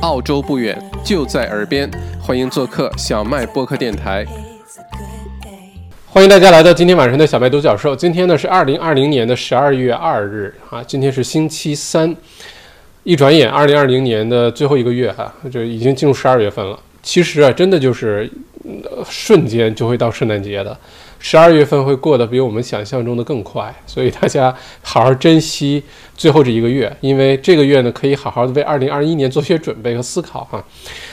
澳洲不远，就在耳边，欢迎做客小麦播客电台。欢迎大家来到今天晚上的小麦独角兽。今天呢是二零二零年的十二月二日啊，今天是星期三。一转眼，二零二零年的最后一个月哈，就已经进入十二月份了。其实啊，真的就是瞬间就会到圣诞节的。十二月份会过得比我们想象中的更快，所以大家好好珍惜最后这一个月，因为这个月呢可以好好的为二零二一年做些准备和思考哈。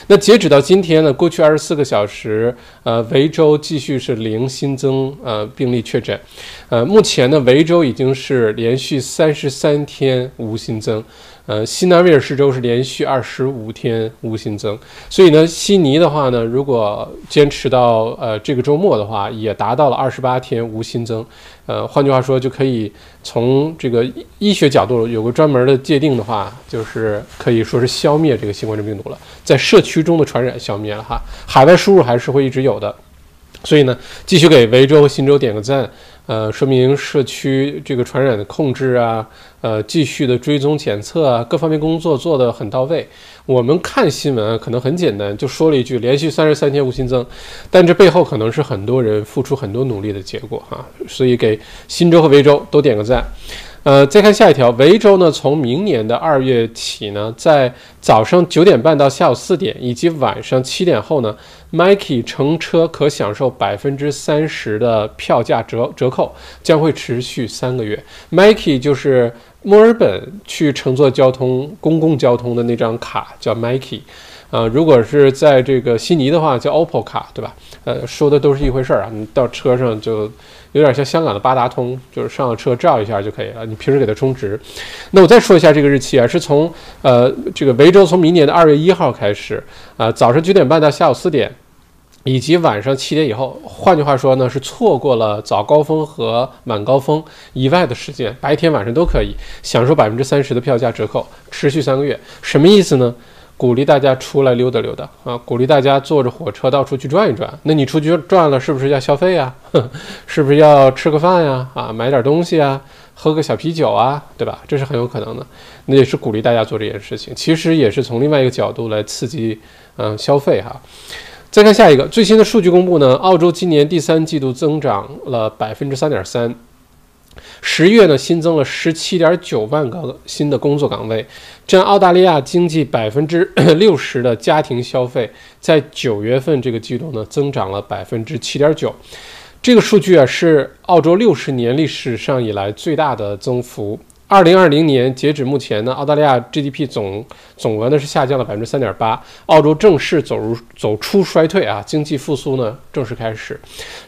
那截止到今天呢，过去二十四个小时，呃，维州继续是零新增呃病例确诊，呃，目前呢，维州已经是连续三十三天无新增。呃，西南威尔士州是连续二十五天无新增，所以呢，悉尼的话呢，如果坚持到呃这个周末的话，也达到了二十八天无新增。呃，换句话说，就可以从这个医学角度有个专门的界定的话，就是可以说是消灭这个新冠状病毒了，在社区中的传染消灭了哈，海外输入还是会一直有的。所以呢，继续给维州和新州点个赞，呃，说明社区这个传染的控制啊，呃，继续的追踪检测啊，各方面工作做得很到位。我们看新闻可能很简单，就说了一句连续三十三天无新增，但这背后可能是很多人付出很多努力的结果哈。所以给新州和维州都点个赞。呃，再看下一条，维州呢，从明年的二月起呢，在早上九点半到下午四点，以及晚上七点后呢，Mikey 乘车可享受百分之三十的票价折折扣，将会持续三个月。Mikey 就是墨尔本去乘坐交通公共交通的那张卡，叫 Mikey。啊，如果是在这个悉尼的话，叫 OPPO 卡，对吧？呃，说的都是一回事儿啊。你到车上就有点像香港的八达通，就是上了车照一下就可以了。你平时给它充值。那我再说一下这个日期啊，是从呃这个维州从明年的二月一号开始啊，早上九点半到下午四点，以及晚上七点以后。换句话说呢，是错过了早高峰和晚高峰以外的时间，白天晚上都可以享受百分之三十的票价折扣，持续三个月。什么意思呢？鼓励大家出来溜达溜达啊！鼓励大家坐着火车到处去转一转。那你出去转了，是不是要消费呀？是不是要吃个饭呀？啊，买点东西啊，喝个小啤酒啊，对吧？这是很有可能的。那也是鼓励大家做这件事情，其实也是从另外一个角度来刺激嗯消费哈。再看下一个最新的数据公布呢，澳洲今年第三季度增长了百分之三点三。十月呢，新增了十七点九万个新的工作岗位，占澳大利亚经济百分之六十的家庭消费，在九月份这个季度呢，增长了百分之七点九。这个数据啊，是澳洲六十年历史上以来最大的增幅。二零二零年截止目前呢，澳大利亚 GDP 总总额呢是下降了百分之三点八，澳洲正式走入走出衰退啊，经济复苏呢正式开始。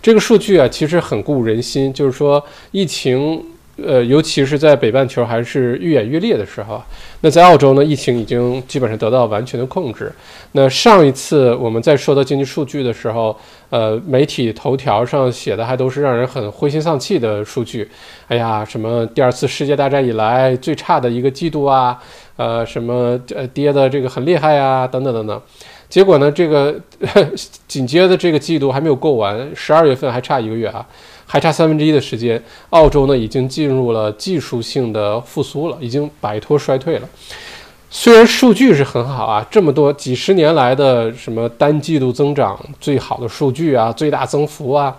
这个数据啊，其实很鼓舞人心，就是说疫情。呃，尤其是在北半球还是愈演愈烈的时候，那在澳洲呢，疫情已经基本上得到完全的控制。那上一次我们在说到经济数据的时候，呃，媒体头条上写的还都是让人很灰心丧气的数据。哎呀，什么第二次世界大战以来最差的一个季度啊，呃，什么呃跌的这个很厉害啊，等等等等。结果呢，这个 紧接着这个季度还没有过完，十二月份还差一个月啊。还差三分之一的时间，澳洲呢已经进入了技术性的复苏了，已经摆脱衰退了。虽然数据是很好啊，这么多几十年来的什么单季度增长最好的数据啊，最大增幅啊，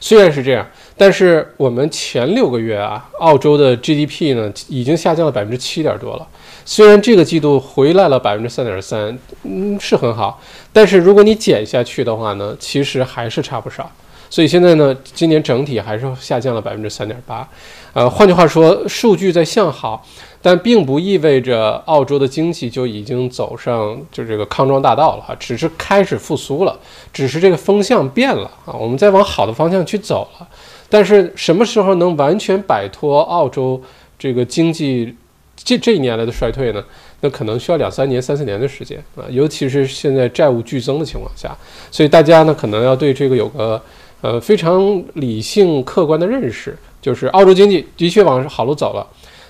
虽然是这样，但是我们前六个月啊，澳洲的 GDP 呢已经下降了百分之七点多了。虽然这个季度回来了百分之三点三，嗯，是很好，但是如果你减下去的话呢，其实还是差不少。所以现在呢，今年整体还是下降了百分之三点八，呃，换句话说，数据在向好，但并不意味着澳洲的经济就已经走上就这个康庄大道了哈，只是开始复苏了，只是这个风向变了啊，我们在往好的方向去走了。但是什么时候能完全摆脱澳洲这个经济这这一年来的衰退呢？那可能需要两三年、三四年的时间啊，尤其是现在债务剧增的情况下，所以大家呢可能要对这个有个。呃，非常理性客观的认识，就是澳洲经济的确往好路走了，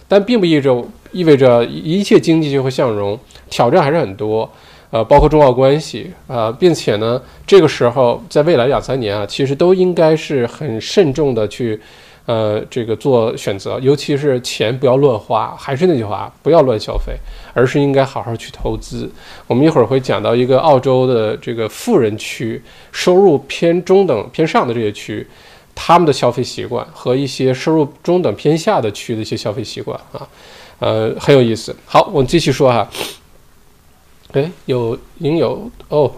但并不意味着意味着一切经济就会向荣，挑战还是很多，呃，包括中澳关系啊，并且呢，这个时候在未来两三年啊，其实都应该是很慎重的去，呃，这个做选择，尤其是钱不要乱花。还是那句话，不要乱消费，而是应该好好去投资。我们一会儿会讲到一个澳洲的这个富人区，收入偏中等偏上的这些区，他们的消费习惯和一些收入中等偏下的区的一些消费习惯啊，呃，很有意思。好，我们继续说哈。哎，有应有哦，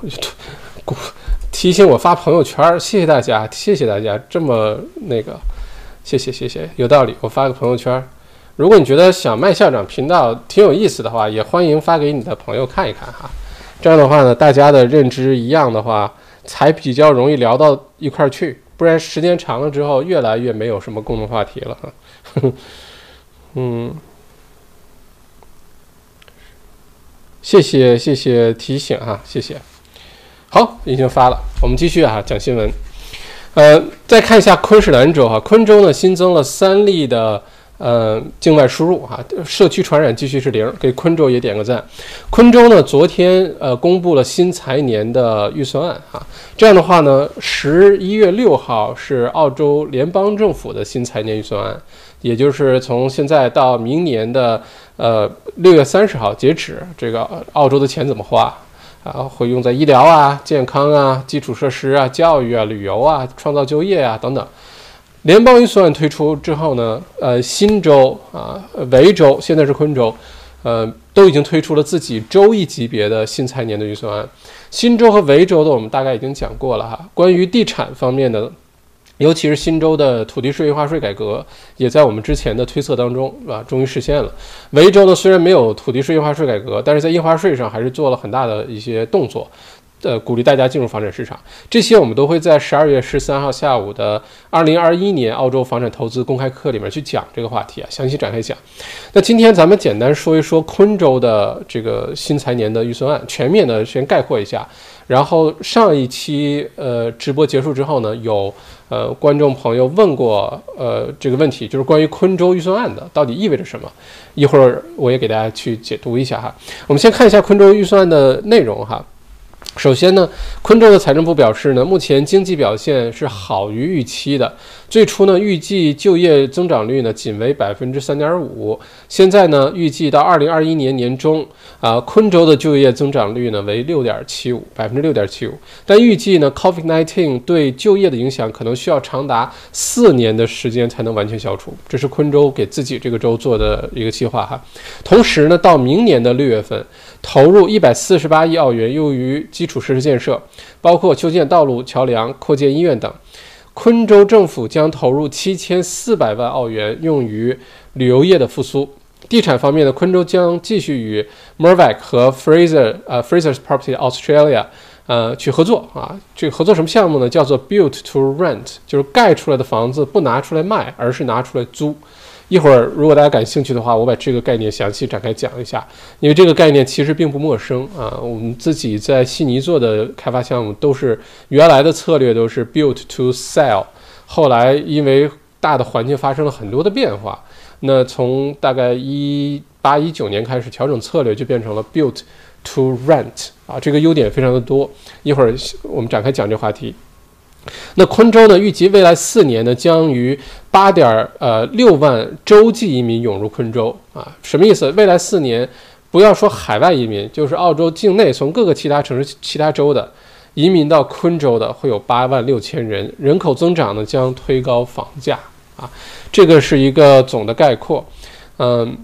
提醒我发朋友圈，谢谢大家，谢谢大家这么那个。谢谢谢谢，有道理。我发个朋友圈，如果你觉得小麦校长频道挺有意思的话，也欢迎发给你的朋友看一看哈。这样的话呢，大家的认知一样的话，才比较容易聊到一块儿去。不然时间长了之后，越来越没有什么共同话题了哈。嗯，谢谢谢谢提醒哈，谢谢。好，已经发了，我们继续啊，讲新闻。呃，再看一下昆士兰州哈，昆州呢新增了三例的呃境外输入哈，社区传染继续是零，给昆州也点个赞。昆州呢昨天呃公布了新财年的预算案哈，这样的话呢，十一月六号是澳洲联邦政府的新财年预算案，也就是从现在到明年的呃六月三十号截止，这个澳洲的钱怎么花？啊，会用在医疗啊、健康啊、基础设施啊、教育啊、旅游啊、创造就业啊等等。联邦预算推出之后呢，呃，新州啊、维州，现在是昆州，呃，都已经推出了自己州一级别的新财年的预算案。新州和维州的我们大概已经讲过了哈。关于地产方面的。尤其是新州的土地税印花税改革，也在我们之前的推测当中，啊，终于实现了。维州呢，虽然没有土地税印花税改革，但是在印花税上还是做了很大的一些动作。呃，鼓励大家进入房产市场，这些我们都会在十二月十三号下午的二零二一年澳洲房产投资公开课里面去讲这个话题啊，详细展开讲。那今天咱们简单说一说昆州的这个新财年的预算案，全面的先概括一下。然后上一期呃直播结束之后呢，有呃观众朋友问过呃这个问题，就是关于昆州预算案的到底意味着什么？一会儿我也给大家去解读一下哈。我们先看一下昆州预算的内容哈。首先呢，昆州的财政部表示呢，目前经济表现是好于预期的。最初呢，预计就业增长率呢仅为百分之三点五，现在呢，预计到二零二一年年中，啊，昆州的就业增长率呢为六点七五，百分之六点七五。但预计呢，COVID-19 对就业的影响可能需要长达四年的时间才能完全消除。这是昆州给自己这个州做的一个计划哈。同时呢，到明年的六月份，投入一百四十八亿澳元用于基础设施建设，包括修建道路、桥梁、扩建医院等。昆州政府将投入七千四百万澳元用于旅游业的复苏。地产方面呢，昆州将继续与 Mervac 和 Fraser 呃 Fraser's Property Australia 呃去合作啊。这个合作什么项目呢？叫做 Built to Rent，就是盖出来的房子不拿出来卖，而是拿出来租。一会儿，如果大家感兴趣的话，我把这个概念详细展开讲一下，因为这个概念其实并不陌生啊。我们自己在悉尼做的开发项目都是原来的策略都是 built to sell，后来因为大的环境发生了很多的变化，那从大概一八一九年开始调整策略，就变成了 built to rent 啊。这个优点非常的多，一会儿我们展开讲这话题。那昆州呢？预计未来四年呢，将于八点呃六万洲际移民涌入昆州啊。什么意思？未来四年，不要说海外移民，就是澳洲境内从各个其他城市、其他州的移民到昆州的，会有八万六千人。人口增长呢，将推高房价啊。这个是一个总的概括，嗯。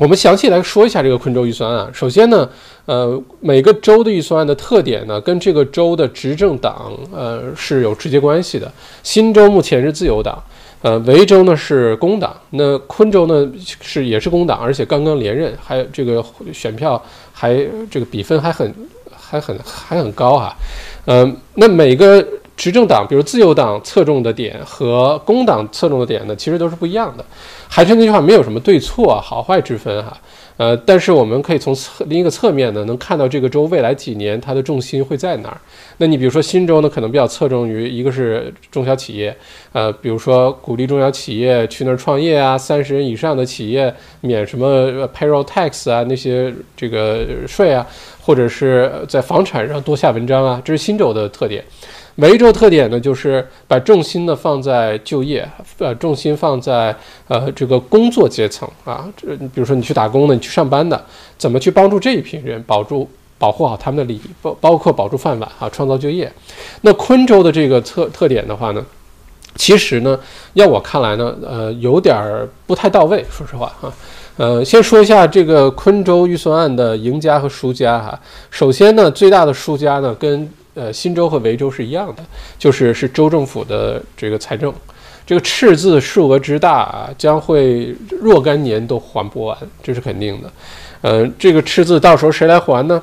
我们详细来说一下这个昆州预算案。首先呢，呃，每个州的预算案的特点呢，跟这个州的执政党呃是有直接关系的。新州目前是自由党，呃，维州呢是工党，那昆州呢是也是工党，而且刚刚连任，还有这个选票还这个比分还很还很还很高哈。嗯，那每个执政党，比如自由党侧重的点和工党侧重的点呢，其实都是不一样的。还是那句话，没有什么对错、好坏之分哈，呃，但是我们可以从侧另一个侧面呢，能看到这个州未来几年它的重心会在哪儿。那你比如说新州呢，可能比较侧重于一个是中小企业，呃，比如说鼓励中小企业去那儿创业啊，三十人以上的企业免什么 payroll tax 啊那些这个税啊，或者是在房产上多下文章啊，这是新州的特点。维州特点呢，就是把重心呢放在就业，呃，重心放在呃这个工作阶层啊，这比如说你去打工的，你去上班的，怎么去帮助这一批人保住、保护好他们的利益，包包括保住饭碗啊，创造就业。那昆州的这个特特点的话呢，其实呢，要我看来呢，呃，有点儿不太到位，说实话啊。呃，先说一下这个昆州预算案的赢家和输家哈。首先呢，最大的输家呢，跟呃新州和维州是一样的，就是是州政府的这个财政，这个赤字数额之大啊，将会若干年都还不完，这是肯定的。呃，这个赤字到时候谁来还呢？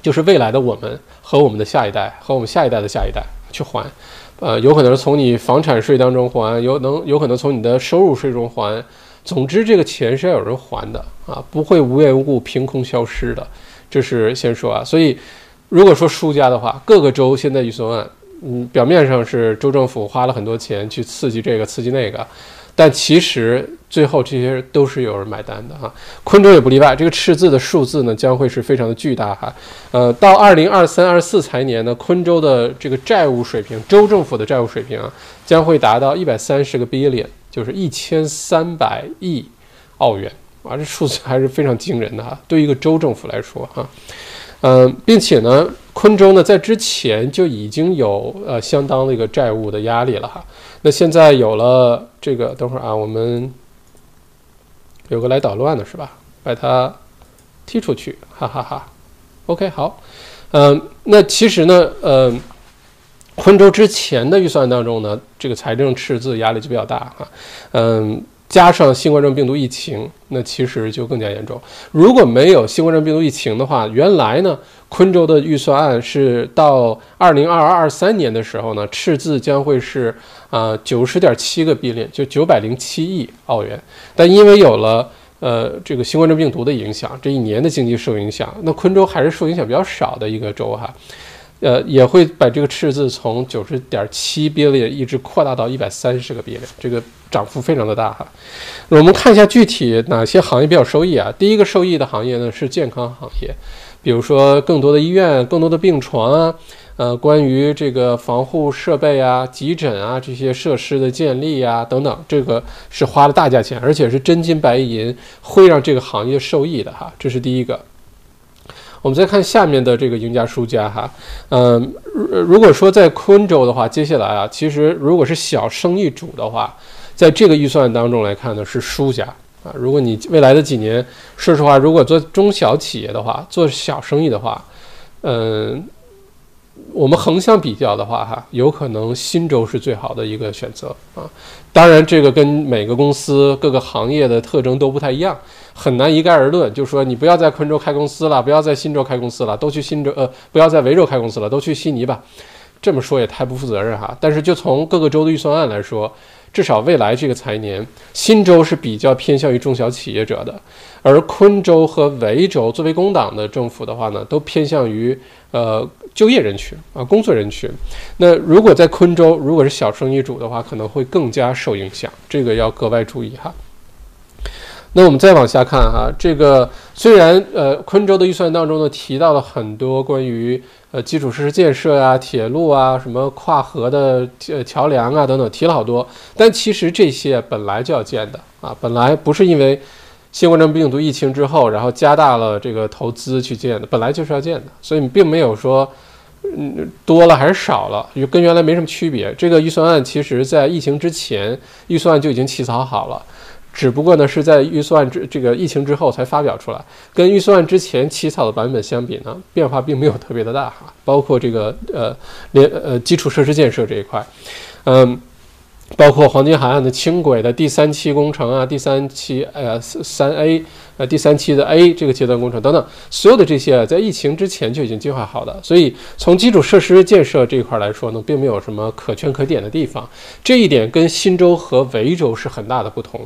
就是未来的我们和我们的下一代和我们下一代的下一代去还。呃，有可能是从你房产税当中还，有能有可能从你的收入税中还。总之，这个钱是要有人还的啊，不会无缘无故凭空消失的。这是先说啊。所以，如果说输家的话，各个州现在预算案，嗯，表面上是州政府花了很多钱去刺激这个、刺激那个，但其实最后这些都是有人买单的哈。昆州也不例外，这个赤字的数字呢将会是非常的巨大哈。呃，到二零二三、二四财年呢，昆州的这个债务水平，州政府的债务水平啊，将会达到一百三十个 billion。就是一千三百亿澳元啊，这数字还是非常惊人的哈。对于一个州政府来说哈，嗯，并且呢，昆州呢在之前就已经有呃相当的一个债务的压力了哈。那现在有了这个，等会儿啊，我们有个来捣乱的是吧？把他踢出去，哈哈哈。OK，好，嗯，那其实呢，嗯。昆州之前的预算当中呢，这个财政赤字压力就比较大哈，嗯，加上新冠状病毒疫情，那其实就更加严重。如果没有新冠状病毒疫情的话，原来呢，昆州的预算案是到二零二二二三年的时候呢，赤字将会是啊九十点七个 B 链就九百零七亿澳元。但因为有了呃这个新冠状病毒的影响，这一年的经济受影响，那昆州还是受影响比较少的一个州哈。呃，也会把这个赤字从九十点七 billion 一直扩大到一百三十个 billion，这个涨幅非常的大哈。我们看一下具体哪些行业比较受益啊？第一个受益的行业呢是健康行业，比如说更多的医院、更多的病床啊，呃，关于这个防护设备啊、急诊啊这些设施的建立啊等等，这个是花了大价钱，而且是真金白银，会让这个行业受益的哈。这是第一个。我们再看下面的这个赢家输家哈，嗯，如果说在昆州的话，接下来啊，其实如果是小生意主的话，在这个预算当中来看呢，是输家啊。如果你未来的几年，说实话，如果做中小企业的话，做小生意的话，嗯。我们横向比较的话，哈，有可能新州是最好的一个选择啊。当然，这个跟每个公司各个行业的特征都不太一样，很难一概而论。就说你不要在昆州开公司了，不要在新州开公司了，都去新州呃，不要在维州开公司了，都去悉尼吧。这么说也太不负责任哈。但是就从各个州的预算案来说，至少未来这个财年，新州是比较偏向于中小企业者的，而昆州和维州作为工党的政府的话呢，都偏向于呃。就业人群啊，工作人群，那如果在昆州，如果是小生意主的话，可能会更加受影响，这个要格外注意哈。那我们再往下看哈，这个虽然呃昆州的预算当中呢提到了很多关于呃基础设施建设啊、铁路啊、什么跨河的呃桥梁啊等等，提了好多，但其实这些本来就要建的啊，本来不是因为。新冠状病毒疫情之后，然后加大了这个投资去建的，本来就是要建的，所以你并没有说，嗯，多了还是少了，跟原来没什么区别。这个预算案其实在疫情之前，预算案就已经起草好了，只不过呢是在预算之这个疫情之后才发表出来，跟预算之前起草的版本相比呢，变化并没有特别的大哈。包括这个呃连呃基础设施建设这一块，嗯。包括黄金海岸的轻轨的第三期工程啊，第三期呃三 A 呃第三期的 A 这个阶段工程等等，所有的这些在疫情之前就已经计划好的，所以从基础设施建设这一块来说呢，并没有什么可圈可点的地方。这一点跟新州和维州是很大的不同。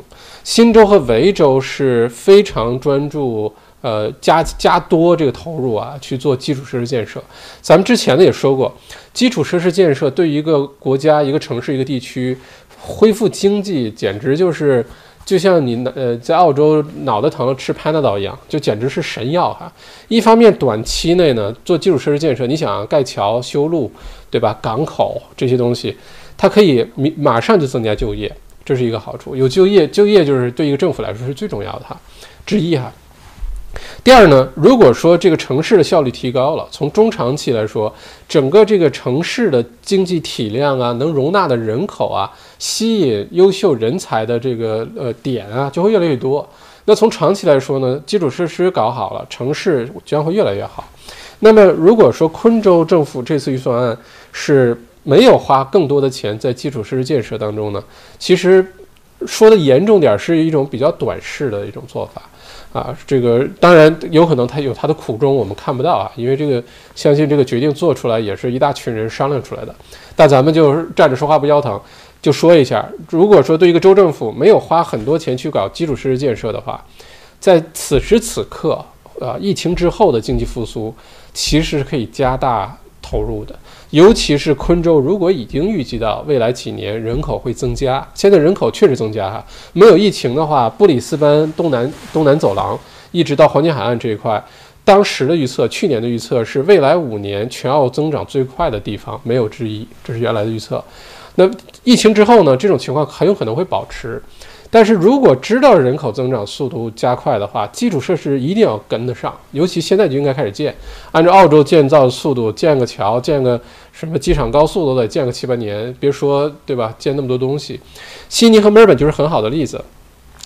新州和维州是非常专注呃加加多这个投入啊去做基础设施建设。咱们之前呢也说过，基础设施建设对于一个国家、一个城市、一个地区。恢复经济简直就是就像你呃在澳洲脑袋疼了吃 Panadol 一样，就简直是神药哈。一方面短期内呢做基础设施建设，你想啊盖桥修路，对吧？港口这些东西，它可以马上就增加就业，这是一个好处。有就业，就业就是对一个政府来说是最重要的哈之一哈。第二呢，如果说这个城市的效率提高了，从中长期来说，整个这个城市的经济体量啊，能容纳的人口啊，吸引优秀人才的这个呃点啊，就会越来越多。那从长期来说呢，基础设施搞好了，城市将会越来越好。那么如果说昆州政府这次预算案是没有花更多的钱在基础设施建设当中呢，其实说的严重点，是一种比较短视的一种做法。啊，这个当然有可能他有他的苦衷，我们看不到啊，因为这个相信这个决定做出来也是一大群人商量出来的。但咱们就是站着说话不腰疼，就说一下，如果说对一个州政府没有花很多钱去搞基础设施建设的话，在此时此刻，啊，疫情之后的经济复苏，其实是可以加大投入的。尤其是昆州，如果已经预计到未来几年人口会增加，现在人口确实增加哈。没有疫情的话，布里斯班东南东南走廊一直到黄金海岸这一块，当时的预测，去年的预测是未来五年全澳增长最快的地方，没有之一。这是原来的预测。那疫情之后呢？这种情况很有可能会保持。但是如果知道人口增长速度加快的话，基础设施一定要跟得上，尤其现在就应该开始建。按照澳洲建造速度，建个桥、建个什么机场高速都得建个七八年，别说对吧？建那么多东西，悉尼和墨尔本就是很好的例子。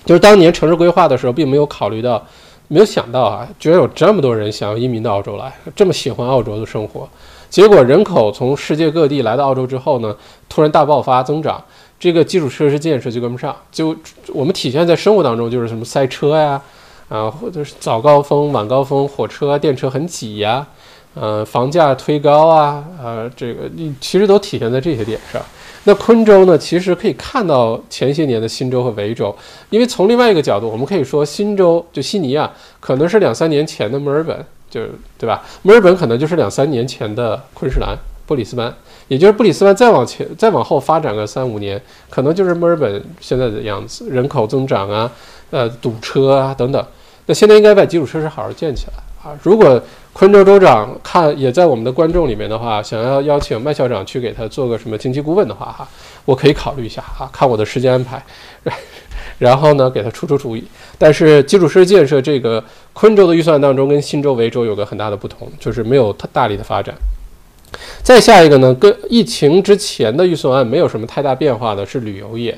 就是当年城市规划的时候，并没有考虑到，没有想到啊，居然有这么多人想要移民到澳洲来，这么喜欢澳洲的生活。结果人口从世界各地来到澳洲之后呢，突然大爆发增长。这个基础设施建设就跟不上，就我们体现在生活当中，就是什么塞车呀，啊，或者是早高峰、晚高峰，火车、电车很挤呀，呃，房价推高啊，呃，这个你其实都体现在这些点上。那昆州呢，其实可以看到前些年的新州和维州，因为从另外一个角度，我们可以说新州就悉尼啊，可能是两三年前的墨尔本，就对吧？墨尔本可能就是两三年前的昆士兰、布里斯班。也就是布里斯班再往前、再往后发展个三五年，可能就是墨尔本现在的样子，人口增长啊，呃，堵车啊等等。那现在应该把基础设施好好建起来啊！如果昆州州长看也在我们的观众里面的话，想要邀请麦校长去给他做个什么经济顾问的话，哈，我可以考虑一下啊，看我的时间安排，然后呢给他出出主意。但是基础设施建设这个昆州的预算当中，跟新州、维州有个很大的不同，就是没有大力的发展。再下一个呢，跟疫情之前的预算案没有什么太大变化的是旅游业。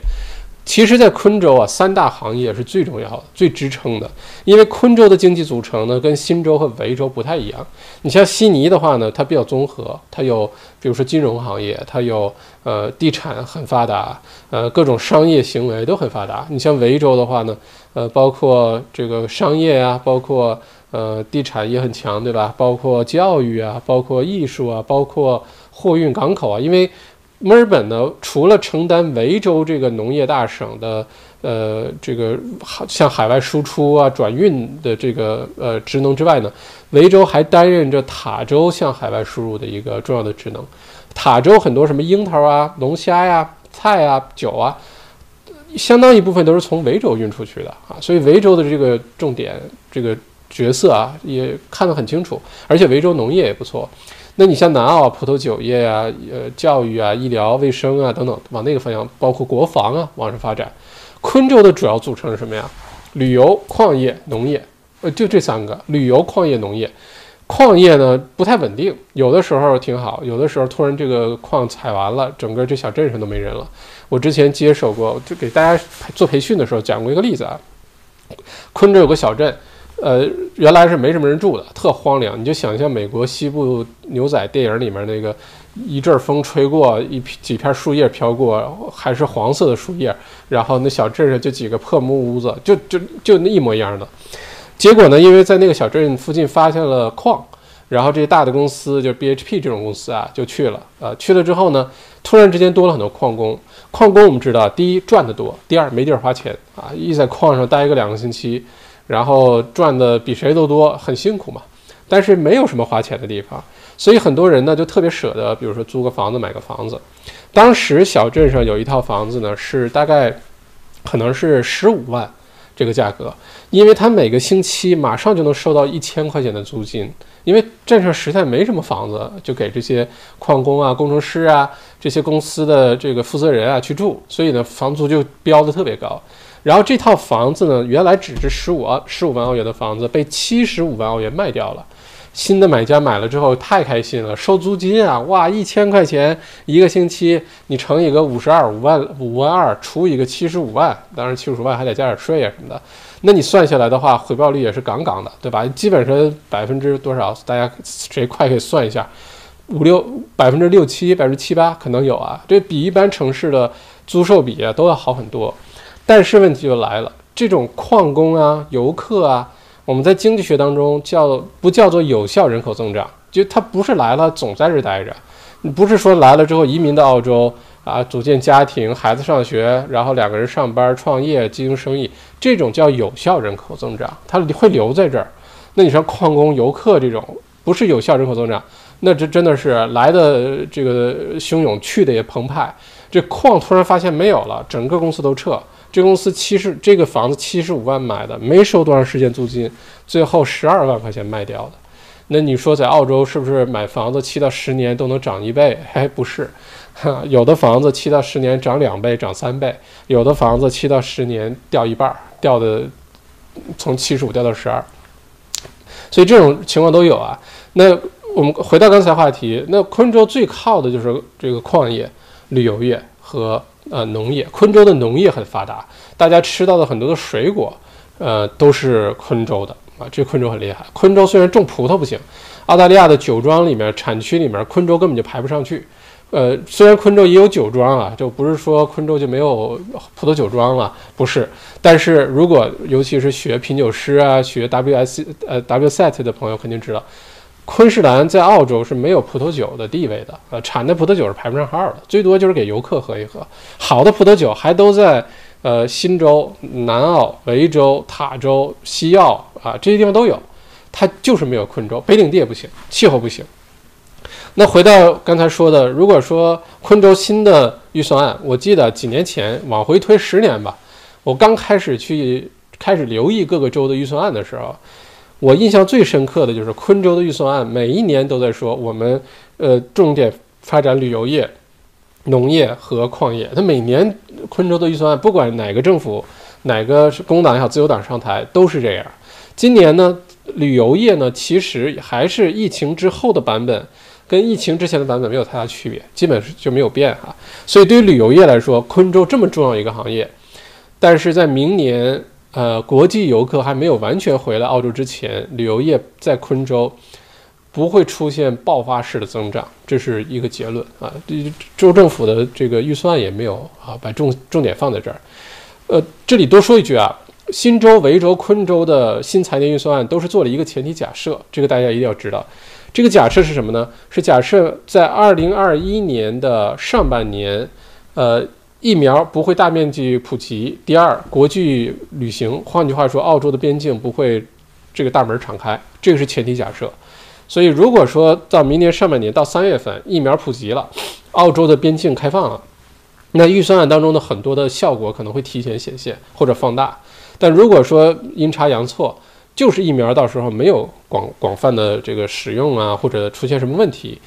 其实，在昆州啊，三大行业是最重要的、最支撑的。因为昆州的经济组成呢，跟新州和维州不太一样。你像悉尼的话呢，它比较综合，它有比如说金融行业，它有呃地产很发达，呃各种商业行为都很发达。你像维州的话呢，呃包括这个商业啊，包括。呃，地产也很强，对吧？包括教育啊，包括艺术啊，包括货运港口啊。因为墨尔本呢，除了承担维州这个农业大省的呃这个向海外输出啊、转运的这个呃职能之外呢，维州还担任着塔州向海外输入的一个重要的职能。塔州很多什么樱桃啊、龙虾呀、菜啊、酒啊，相当一部分都是从维州运出去的啊。所以维州的这个重点这个。角色啊，也看得很清楚，而且维州农业也不错。那你像南澳葡萄酒业啊，呃，教育啊，医疗卫生啊等等，往那个方向，包括国防啊，往上发展。昆州的主要组成是什么呀？旅游、矿业、农业，呃，就这三个：旅游、矿业、农业。矿业呢不太稳定，有的时候挺好，有的时候突然这个矿采完了，整个这小镇上都没人了。我之前接手过，就给大家做培训的时候讲过一个例子啊，昆州有个小镇。呃，原来是没什么人住的，特荒凉。你就想象美国西部牛仔电影里面那个，一阵风吹过，一几片树叶飘过，还是黄色的树叶，然后那小镇上就几个破木屋子，就就就那一模一样的。结果呢，因为在那个小镇附近发现了矿，然后这些大的公司，就 BHP 这种公司啊，就去了。呃，去了之后呢，突然之间多了很多矿工。矿工我们知道，第一赚得多，第二没地儿花钱啊，一在矿上待个两个星期。然后赚的比谁都多，很辛苦嘛，但是没有什么花钱的地方，所以很多人呢就特别舍得，比如说租个房子、买个房子。当时小镇上有一套房子呢，是大概可能是十五万这个价格，因为他每个星期马上就能收到一千块钱的租金，因为镇上实在没什么房子，就给这些矿工啊、工程师啊这些公司的这个负责人啊去住，所以呢，房租就标的特别高。然后这套房子呢，原来只值十五澳十五万澳元的房子，被七十五万澳元卖掉了。新的买家买了之后太开心了，收租金啊，哇，一千块钱一个星期，你乘以个五十二五万五万二，除一个七十五万，当然七十五万还得加点税啊什么的，那你算下来的话，回报率也是杠杠的，对吧？基本上百分之多少？大家谁快可以算一下，五六百分之六七百分之七八可能有啊，这比一般城市的租售比啊都要好很多。但是问题就来了，这种矿工啊、游客啊。我们在经济学当中叫不叫做有效人口增长？就他不是来了总在这待着，你不是说来了之后移民到澳洲啊，组建家庭，孩子上学，然后两个人上班创业经营生意，这种叫有效人口增长，他会留在这儿。那你说矿工、游客这种不是有效人口增长，那这真的是来的这个汹涌，去的也澎湃。这矿突然发现没有了，整个公司都撤。这公司七十这个房子七十五万买的，没收多长时间租金，最后十二万块钱卖掉的。那你说在澳洲是不是买房子七到十年都能涨一倍？还 不是，有的房子七到十年涨两倍、涨三倍，有的房子七到十年掉一半，掉的从七十五掉到十二。所以这种情况都有啊。那我们回到刚才话题，那昆州最靠的就是这个矿业、旅游业和。呃，农业，昆州的农业很发达，大家吃到的很多的水果，呃，都是昆州的啊。这昆州很厉害。昆州虽然种葡萄不行，澳大利亚的酒庄里面产区里面，昆州根本就排不上去。呃，虽然昆州也有酒庄啊，就不是说昆州就没有葡萄酒庄了，不是。但是如果尤其是学品酒师啊，学 WS 呃 WSET 的朋友肯定知道。昆士兰在澳洲是没有葡萄酒的地位的，呃，产的葡萄酒是排不上号的，最多就是给游客喝一喝。好的葡萄酒还都在呃新州、南澳、维州、塔州、西澳啊这些地方都有，它就是没有昆州。北领地也不行，气候不行。那回到刚才说的，如果说昆州新的预算案，我记得几年前往回推十年吧，我刚开始去开始留意各个州的预算案的时候。我印象最深刻的就是昆州的预算案，每一年都在说我们呃重点发展旅游业、农业和矿业。它每年昆州的预算案，不管哪个政府、哪个是工党也好、自由党上台都是这样。今年呢，旅游业呢其实还是疫情之后的版本，跟疫情之前的版本没有太大区别，基本就没有变哈。所以对于旅游业来说，昆州这么重要一个行业，但是在明年。呃，国际游客还没有完全回来澳洲之前，旅游业在昆州不会出现爆发式的增长，这是一个结论啊。州政府的这个预算也没有啊，把重重点放在这儿。呃，这里多说一句啊，新州、维州、昆州的新财年预算案都是做了一个前提假设，这个大家一定要知道。这个假设是什么呢？是假设在二零二一年的上半年，呃。疫苗不会大面积普及。第二，国际旅行，换句话说，澳洲的边境不会这个大门敞开，这个是前提假设。所以，如果说到明年上半年到三月份，疫苗普及了，澳洲的边境开放了，那预算案当中的很多的效果可能会提前显现或者放大。但如果说阴差阳错，就是疫苗到时候没有广广泛的这个使用啊，或者出现什么问题，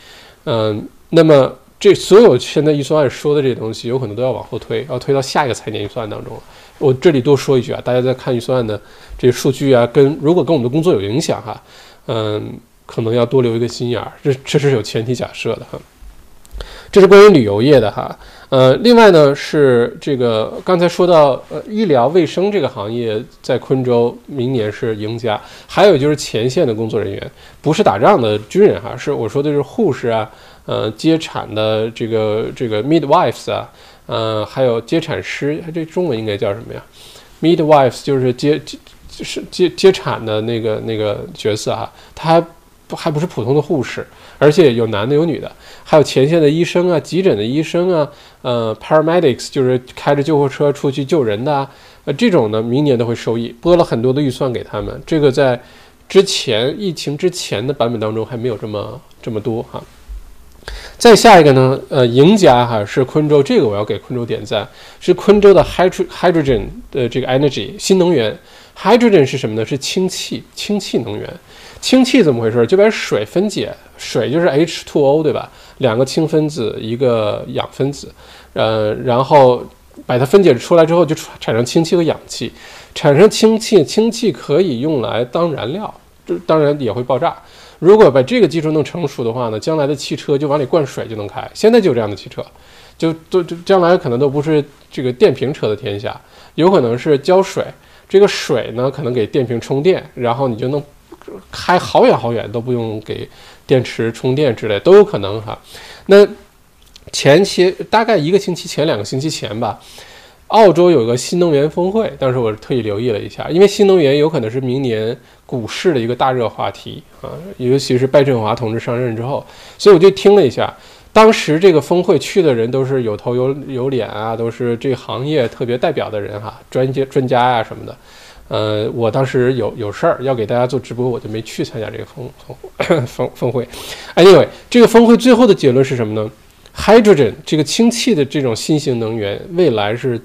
嗯，那么。这所有现在预算案说的这些东西，有可能都要往后推，要推到下一个财年预算案当中了。我这里多说一句啊，大家在看预算案的这些数据啊，跟如果跟我们的工作有影响哈，嗯，可能要多留一个心眼儿。这这是有前提假设的哈。这是关于旅游业的哈。呃，另外呢是这个刚才说到呃医疗卫生这个行业在昆州明年是赢家，还有就是前线的工作人员，不是打仗的军人哈，是我说的是护士啊。呃，接产的这个这个 midwives 啊，呃，还有接产师，这中文应该叫什么呀？midwives 就是接接是接接产的那个那个角色哈，他还不还不是普通的护士，而且有男的有女的，还有前线的医生啊，急诊的医生啊，呃，paramedics 就是开着救护车出去救人的，呃，这种呢，明年都会受益，拨了很多的预算给他们，这个在之前疫情之前的版本当中还没有这么这么多哈。再下一个呢，呃，赢家哈是昆州，这个我要给昆州点赞，是昆州的 hydrogen，的这个 energy 新能源。hydrogen 是什么呢？是氢气，氢气能源。氢气怎么回事？就把水分解，水就是 H2O 对吧？两个氢分子，一个氧分子，呃，然后把它分解出来之后，就产生氢气和氧气。产生氢气，氢气可以用来当燃料，这当然也会爆炸。如果把这个技术弄成熟的话呢，将来的汽车就往里灌水就能开。现在就有这样的汽车，就都就将来可能都不是这个电瓶车的天下，有可能是浇水，这个水呢可能给电瓶充电，然后你就能。开好远好远都不用给电池充电之类都有可能哈。那前期大概一个星期前、两个星期前吧，澳洲有个新能源峰会，当时我特意留意了一下，因为新能源有可能是明年股市的一个大热话题啊，尤其是拜振华同志上任之后，所以我就听了一下，当时这个峰会去的人都是有头有有脸啊，都是这个行业特别代表的人哈，专家专家呀什么的。呃，我当时有有事儿要给大家做直播，我就没去参加这个峰峰 峰峰会。Anyway，这个峰会最后的结论是什么呢？Hydrogen 这个氢气的这种新型能源，未来是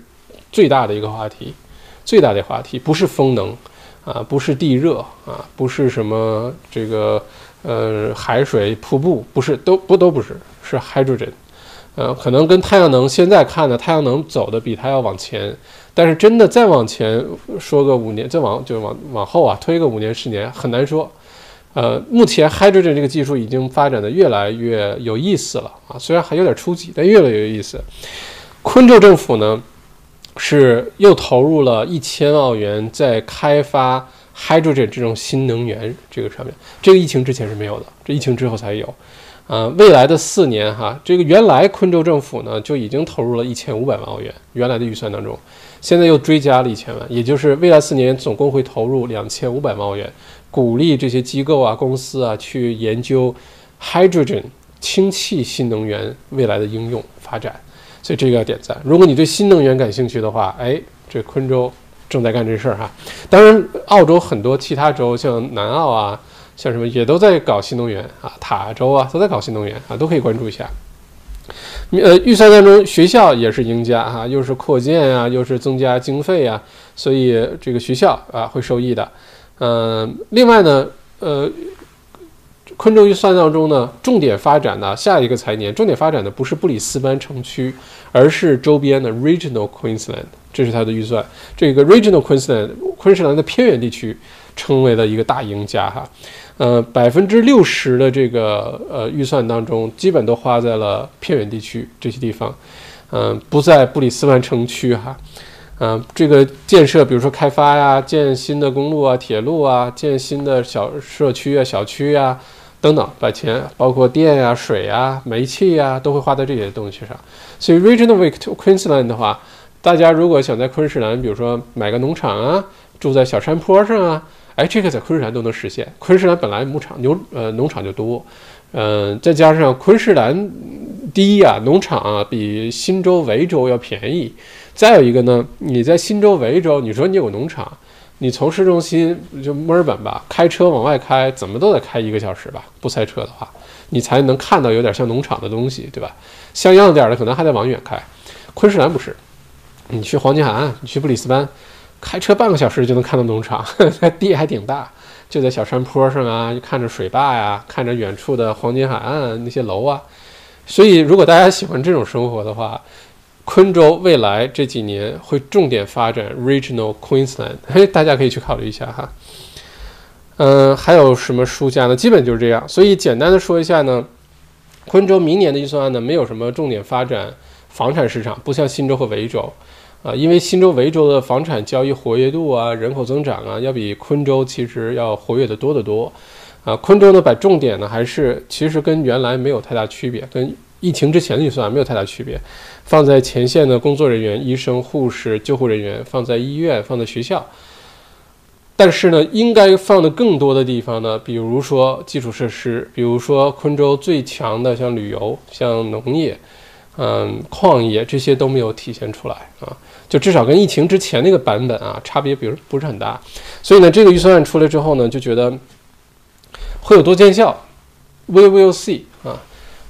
最大的一个话题，最大的话题不是风能啊，不是地热啊，不是什么这个呃海水瀑布，不是都不都不是，是 Hydrogen。呃，可能跟太阳能现在看的太阳能走的比它要往前。但是真的再往前说个五年，再往就往往后啊，推个五年十年很难说。呃，目前 hydrogen 这个技术已经发展的越来越有意思了啊，虽然还有点初级，但越来越有意思。昆州政府呢是又投入了一千万澳元在开发 hydrogen 这种新能源这个上面，这个疫情之前是没有的，这疫情之后才有。呃，未来的四年哈，这个原来昆州政府呢就已经投入了一千五百万澳元，原来的预算当中。现在又追加了一千万，也就是未来四年总共会投入两千五百万澳元，鼓励这些机构啊、公司啊去研究 hydrogen 氢气新能源未来的应用发展。所以这个要点赞。如果你对新能源感兴趣的话，哎，这昆州正在干这事儿哈。当然，澳洲很多其他州，像南澳啊，像什么也都在搞新能源啊，塔州啊都在搞新能源啊，都可以关注一下。呃，预算当中学校也是赢家哈，又是扩建啊，又是增加经费啊，所以这个学校啊会受益的。嗯，另外呢，呃，昆州预算当中呢，重点发展的下一个财年，重点发展的不是布里斯班城区，而是周边的 Regional Queensland，这是它的预算。这个 Regional Queensland，昆士兰的偏远地区成为了一个大赢家哈。呃，百分之六十的这个呃预算当中，基本都花在了偏远地区这些地方，嗯，不在布里斯班城区哈，嗯，这个建设，比如说开发呀，建新的公路啊、铁路啊，建新的小社区啊、小区呀等等，把钱包括电呀、水呀、煤气呀，都会花在这些东西上。所以，Regional Week to Queensland 的话，大家如果想在昆士兰，比如说买个农场啊，住在小山坡上啊。哎，这个在昆士兰都能实现。昆士兰本来牧场牛呃农场就多，嗯，再加上昆士兰第一啊，农场啊比新州维州要便宜。再有一个呢，你在新州维州，你说你有农场，你从市中心就墨尔本吧，开车往外开，怎么都得开一个小时吧，不塞车的话，你才能看到有点像农场的东西，对吧？像样点的可能还得往远开。昆士兰不是，你去黄金海岸，你去布里斯班。开车半个小时就能看到农场，地还挺大，就在小山坡上啊，看着水坝呀，看着远处的黄金海岸那些楼啊。所以，如果大家喜欢这种生活的话，昆州未来这几年会重点发展 Regional Queensland，嘿，大家可以去考虑一下哈。嗯，还有什么书架呢？基本就是这样。所以简单的说一下呢，昆州明年的预算案呢，没有什么重点发展房产市场，不像新州和维州。啊，因为新州、维州的房产交易活跃度啊、人口增长啊，要比昆州其实要活跃的多得多。啊，昆州呢，把重点呢还是其实跟原来没有太大区别，跟疫情之前的预算没有太大区别，放在前线的工作人员、医生、护士、救护人员，放在医院、放在学校。但是呢，应该放的更多的地方呢，比如说基础设施，比如说昆州最强的像旅游、像农业。嗯，矿业这些都没有体现出来啊，就至少跟疫情之前那个版本啊，差别比如不是很大。所以呢，这个预算案出来之后呢，就觉得会有多见效，We will see。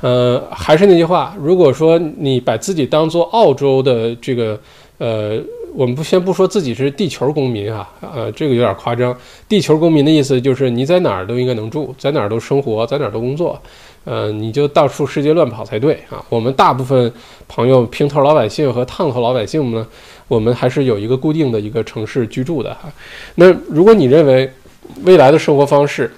呃，还是那句话，如果说你把自己当做澳洲的这个，呃，我们不先不说自己是地球公民啊，呃，这个有点夸张。地球公民的意思就是你在哪儿都应该能住，在哪儿都生活，在哪儿都工作，呃，你就到处世界乱跑才对啊。我们大部分朋友平头老百姓和烫头老百姓呢，我们还是有一个固定的一个城市居住的哈。那如果你认为未来的生活方式，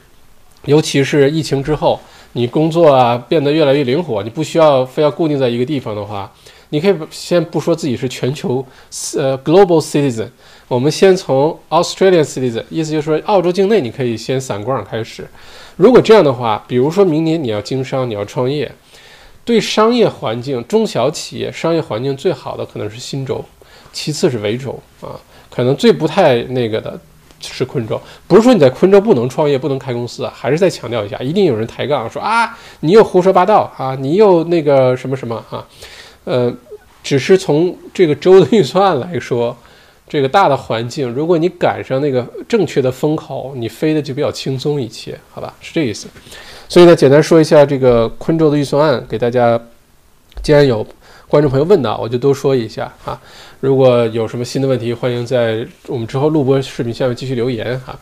尤其是疫情之后，你工作啊变得越来越灵活，你不需要非要固定在一个地方的话，你可以先不说自己是全球呃 global citizen，我们先从 Australian citizen，意思就是说澳洲境内你可以先散光开始。如果这样的话，比如说明年你要经商，你要创业，对商业环境中小企业商业环境最好的可能是新州，其次是维州啊，可能最不太那个的。是昆州，不是说你在昆州不能创业、不能开公司啊，还是再强调一下，一定有人抬杠说啊，你又胡说八道啊，你又那个什么什么啊，呃，只是从这个州的预算来说，这个大的环境，如果你赶上那个正确的风口，你飞的就比较轻松一些，好吧，是这意思。所以呢，简单说一下这个昆州的预算案给大家，既然有。观众朋友问到，我就多说一下啊。如果有什么新的问题，欢迎在我们之后录播视频下面继续留言哈。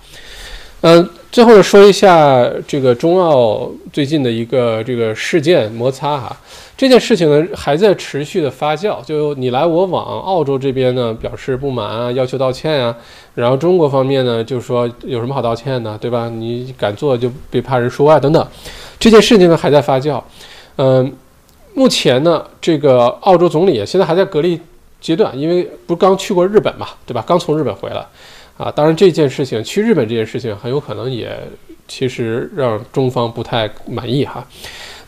嗯，最后说一下这个中澳最近的一个这个事件摩擦哈。这件事情呢还在持续的发酵，就你来我往，澳洲这边呢表示不满啊，要求道歉啊，然后中国方面呢就说有什么好道歉的，对吧？你敢做就别怕人说啊等等。这件事情呢还在发酵，嗯。目前呢，这个澳洲总理现在还在隔离阶段，因为不是刚去过日本嘛，对吧？刚从日本回来，啊，当然这件事情去日本这件事情很有可能也其实让中方不太满意哈。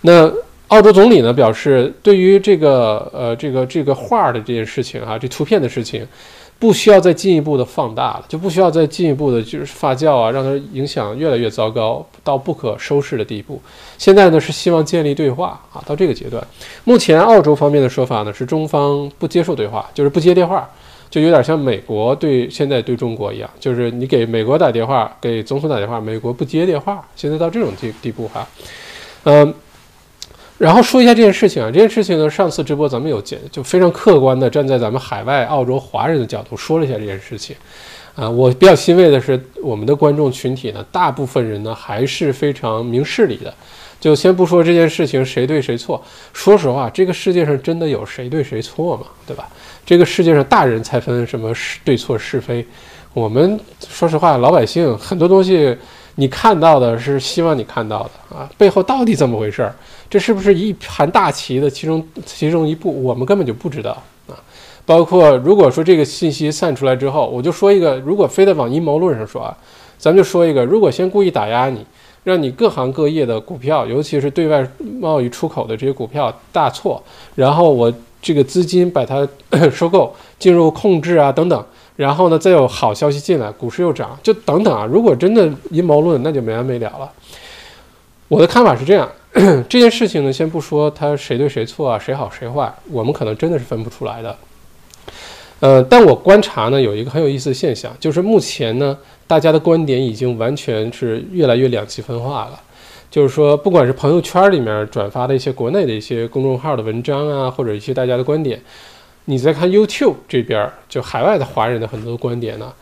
那澳洲总理呢表示，对于这个呃这个这个画的这件事情啊，这图片的事情。不需要再进一步的放大了，就不需要再进一步的，就是发酵啊，让它影响越来越糟糕，到不可收拾的地步。现在呢是希望建立对话啊，到这个阶段。目前澳洲方面的说法呢是中方不接受对话，就是不接电话，就有点像美国对现在对中国一样，就是你给美国打电话，给总统打电话，美国不接电话，现在到这种地地步哈，嗯。然后说一下这件事情啊，这件事情呢，上次直播咱们有讲，就非常客观的站在咱们海外澳洲华人的角度说了一下这件事情，啊，我比较欣慰的是，我们的观众群体呢，大部分人呢还是非常明事理的，就先不说这件事情谁对谁错，说实话，这个世界上真的有谁对谁错吗？对吧？这个世界上大人才分什么是对错是非，我们说实话，老百姓很多东西你看到的是希望你看到的啊，背后到底怎么回事儿？这是不是一盘大棋的其中其中一步？我们根本就不知道啊！包括如果说这个信息散出来之后，我就说一个，如果非得往阴谋论上说啊，咱们就说一个，如果先故意打压你，让你各行各业的股票，尤其是对外贸易出口的这些股票大错，然后我这个资金把它 收购进入控制啊等等，然后呢再有好消息进来，股市又涨，就等等啊！如果真的阴谋论，那就没完没了了。我的看法是这样。这件事情呢，先不说他谁对谁错啊，谁好谁坏，我们可能真的是分不出来的。呃，但我观察呢，有一个很有意思的现象，就是目前呢，大家的观点已经完全是越来越两极分化了。就是说，不管是朋友圈里面转发的一些国内的一些公众号的文章啊，或者一些大家的观点，你再看 YouTube 这边，就海外的华人的很多观点呢。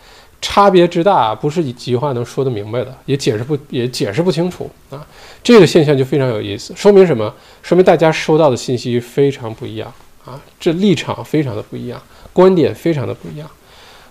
差别之大，不是一句话能说得明白的，也解释不也解释不清楚啊。这个现象就非常有意思，说明什么？说明大家收到的信息非常不一样啊，这立场非常的不一样，观点非常的不一样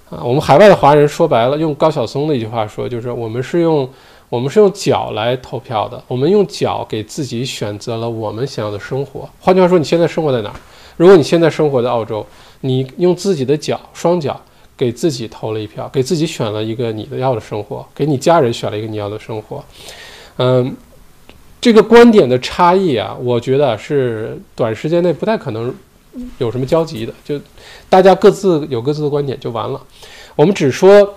啊。我们海外的华人说白了，用高晓松的一句话说，就是我们是用我们是用脚来投票的，我们用脚给自己选择了我们想要的生活。换句话说，你现在生活在哪儿？如果你现在生活在澳洲，你用自己的脚，双脚。给自己投了一票，给自己选了一个你的要的生活，给你家人选了一个你要的生活。嗯，这个观点的差异啊，我觉得是短时间内不太可能有什么交集的，就大家各自有各自的观点就完了。我们只说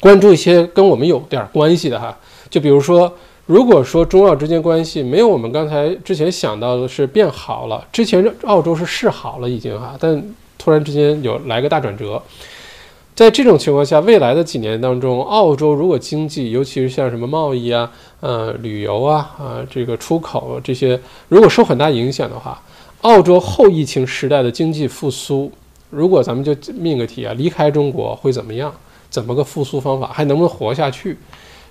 关注一些跟我们有点关系的哈，就比如说，如果说中澳之间关系没有我们刚才之前想到的是变好了，之前澳洲是示好了已经哈，但突然之间有来个大转折。在这种情况下，未来的几年当中，澳洲如果经济，尤其是像什么贸易啊、呃旅游啊、啊这个出口这些，如果受很大影响的话，澳洲后疫情时代的经济复苏，如果咱们就命个题啊，离开中国会怎么样？怎么个复苏方法？还能不能活下去？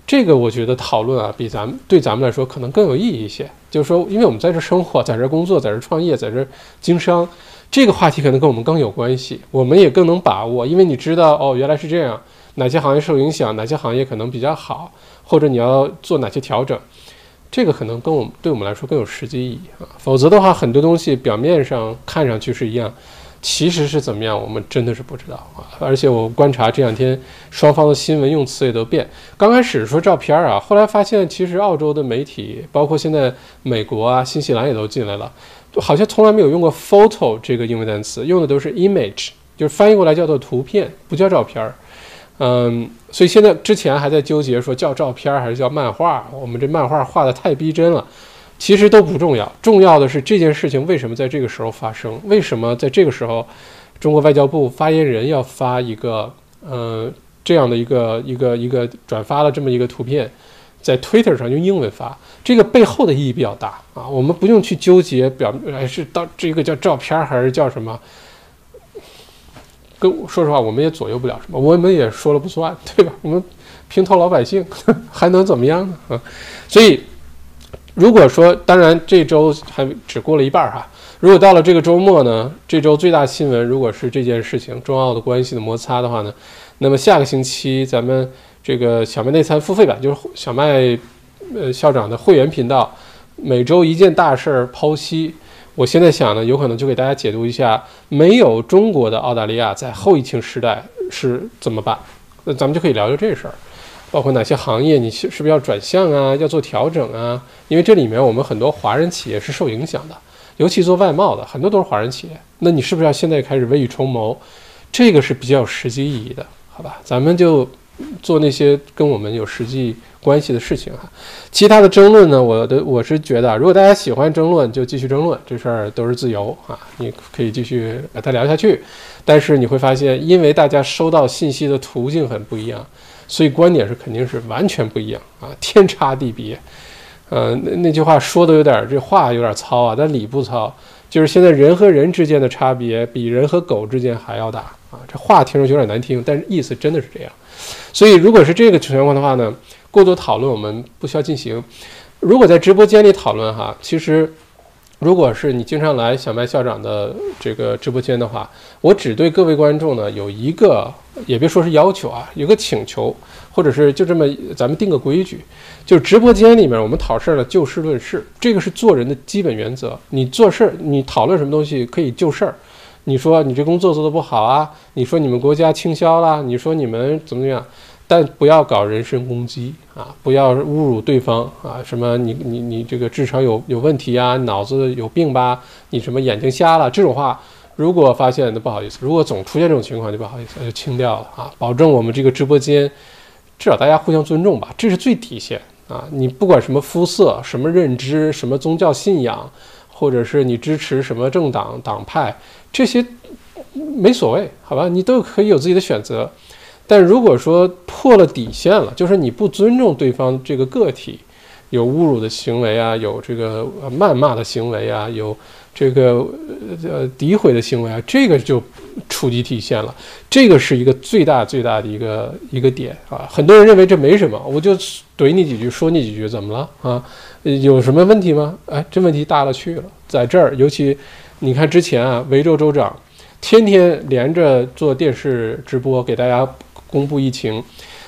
这个我觉得讨论啊，比咱们对咱们来说可能更有意义一些。就是说，因为我们在这生活，在这工作，在这创业，在这经商，这个话题可能跟我们更有关系，我们也更能把握。因为你知道，哦，原来是这样，哪些行业受影响，哪些行业可能比较好，或者你要做哪些调整，这个可能跟我们对我们来说更有实际意义啊。否则的话，很多东西表面上看上去是一样。其实是怎么样，我们真的是不知道啊！而且我观察这两天双方的新闻用词也都变。刚开始说照片啊，后来发现其实澳洲的媒体，包括现在美国啊、新西兰也都进来了，好像从来没有用过 photo 这个英文单词，用的都是 image，就是翻译过来叫做图片，不叫照片儿。嗯，所以现在之前还在纠结说叫照片还是叫漫画，我们这漫画画的太逼真了。其实都不重要，重要的是这件事情为什么在这个时候发生？为什么在这个时候，中国外交部发言人要发一个，呃，这样的一个一个一个转发了这么一个图片，在 Twitter 上用英文发，这个背后的意义比较大啊。我们不用去纠结表，还是到这个叫照片还是叫什么？跟说实话，我们也左右不了什么，我们也说了不算，对吧？我们平头老百姓 还能怎么样呢？啊，所以。如果说，当然这周还只过了一半儿哈。如果到了这个周末呢，这周最大新闻如果是这件事情中澳的关系的摩擦的话呢，那么下个星期咱们这个小麦内参付费版，就是小麦呃校长的会员频道，每周一件大事儿剖析。我现在想呢，有可能就给大家解读一下，没有中国的澳大利亚在后疫情时代是怎么办？那咱们就可以聊聊这事儿。包括哪些行业，你是是不是要转向啊？要做调整啊？因为这里面我们很多华人企业是受影响的，尤其做外贸的很多都是华人企业。那你是不是要现在开始未雨绸缪？这个是比较有实际意义的，好吧？咱们就做那些跟我们有实际关系的事情哈。其他的争论呢，我的我是觉得，如果大家喜欢争论，就继续争论，这事儿都是自由啊，你可以继续把它聊下去。但是你会发现，因为大家收到信息的途径很不一样。所以观点是肯定是完全不一样啊，天差地别。呃，那那句话说的有点，这话有点糙啊，但理不糙。就是现在人和人之间的差别比人和狗之间还要大啊。这话听着有点难听，但是意思真的是这样。所以如果是这个情况的话呢，过多讨论我们不需要进行。如果在直播间里讨论哈，其实。如果是你经常来小麦校长的这个直播间的话，我只对各位观众呢有一个，也别说是要求啊，有个请求，或者是就这么咱们定个规矩，就是直播间里面我们讨事儿了，就事论事，这个是做人的基本原则。你做事儿，你讨论什么东西可以就事儿。你说你这工作做得不好啊，你说你们国家倾销啦，你说你们怎么怎么样。但不要搞人身攻击啊！不要侮辱对方啊！什么你你你这个智商有有问题啊？脑子有病吧？你什么眼睛瞎了？这种话，如果发现那不好意思，如果总出现这种情况就不好意思，那就清掉了啊！保证我们这个直播间至少大家互相尊重吧，这是最底线啊！你不管什么肤色、什么认知、什么宗教信仰，或者是你支持什么政党党派，这些没所谓，好吧？你都可以有自己的选择。但如果说破了底线了，就是你不尊重对方这个个体，有侮辱的行为啊，有这个谩骂的行为啊，有这个呃诋毁的行为啊，这个就触及底线了。这个是一个最大最大的一个一个点啊。很多人认为这没什么，我就怼你几句，说你几句，怎么了啊？有什么问题吗？哎，这问题大了去了，在这儿，尤其你看之前啊，维州州长天天连着做电视直播给大家。公布疫情，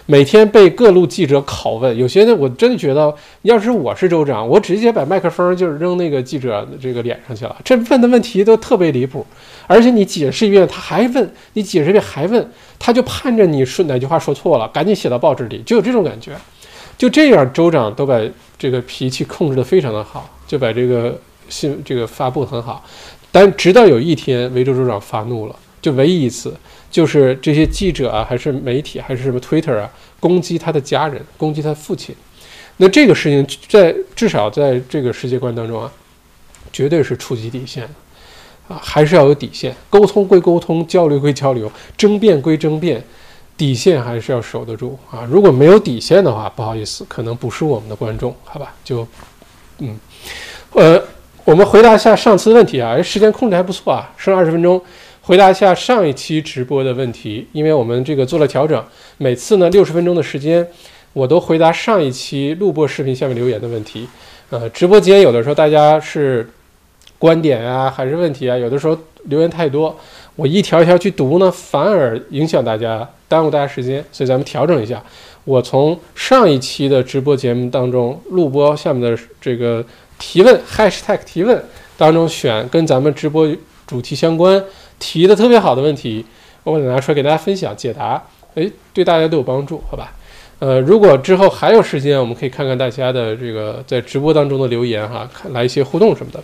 每天被各路记者拷问，有些呢，我真的觉得，要是我是州长，我直接把麦克风就是扔那个记者这个脸上去了。这问的问题都特别离谱，而且你解释一遍，他还问你解释一遍还问，他就盼着你说哪句话说错了，赶紧写到报纸里，就有这种感觉。就这样，州长都把这个脾气控制得非常的好，就把这个信这个发布很好。但直到有一天，维州州长发怒了，就唯一一次。就是这些记者啊，还是媒体，还是什么 Twitter 啊，攻击他的家人，攻击他父亲。那这个事情在至少在这个世界观当中啊，绝对是触及底线啊，还是要有底线。沟通归沟通，交流归交流，争辩归争辩，底线还是要守得住啊！如果没有底线的话，不好意思，可能不是我们的观众，好吧？就，嗯，呃，我们回答一下上次的问题啊，时间控制还不错啊，剩二十分钟，回答一下上一期直播的问题，因为我们这个做了调整，每次呢六十分钟的时间，我都回答上一期录播视频下面留言的问题。呃，直播间有的时候大家是观点啊，还是问题啊，有的时候留言太多。我一条一条去读呢，反而影响大家，耽误大家时间，所以咱们调整一下。我从上一期的直播节目当中录播下面的这个提问 #hashtag 提问当中选跟咱们直播主题相关、提的特别好的问题，我把它拿出来给大家分享解答，哎，对大家都有帮助，好吧？呃，如果之后还有时间，我们可以看看大家的这个在直播当中的留言哈，看来一些互动什么的。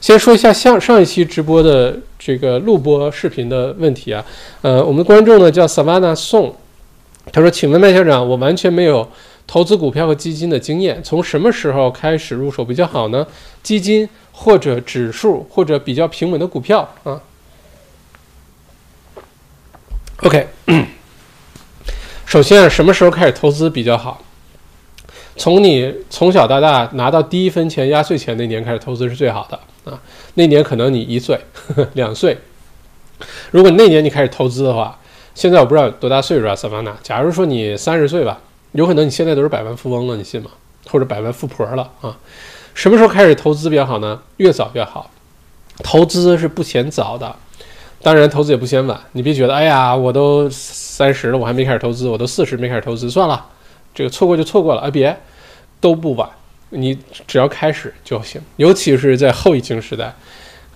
先说一下上上一期直播的这个录播视频的问题啊，呃，我们的观众呢叫 Savannah 宋，他说：“请问麦校长，我完全没有投资股票和基金的经验，从什么时候开始入手比较好呢？基金或者指数或者比较平稳的股票啊？”OK。首先，什么时候开始投资比较好？从你从小到大拿到第一分钱压岁钱那年开始投资是最好的啊！那年可能你一岁呵呵、两岁。如果那年你开始投资的话，现在我不知道多大岁数啊，萨凡娜。假如说你三十岁吧，有可能你现在都是百万富翁了，你信吗？或者百万富婆了啊？什么时候开始投资比较好呢？越早越好。投资是不嫌早的。当然，投资也不嫌晚。你别觉得，哎呀，我都三十了，我还没开始投资；我都四十没开始投资，算了，这个错过就错过了。啊，别，都不晚，你只要开始就行。尤其是在后疫情时代，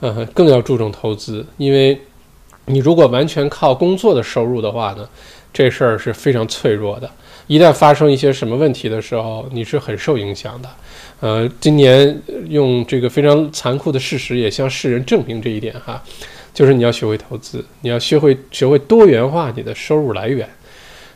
嗯，更要注重投资，因为你如果完全靠工作的收入的话呢，这事儿是非常脆弱的。一旦发生一些什么问题的时候，你是很受影响的。呃，今年用这个非常残酷的事实也向世人证明这一点哈。就是你要学会投资，你要学会学会多元化你的收入来源，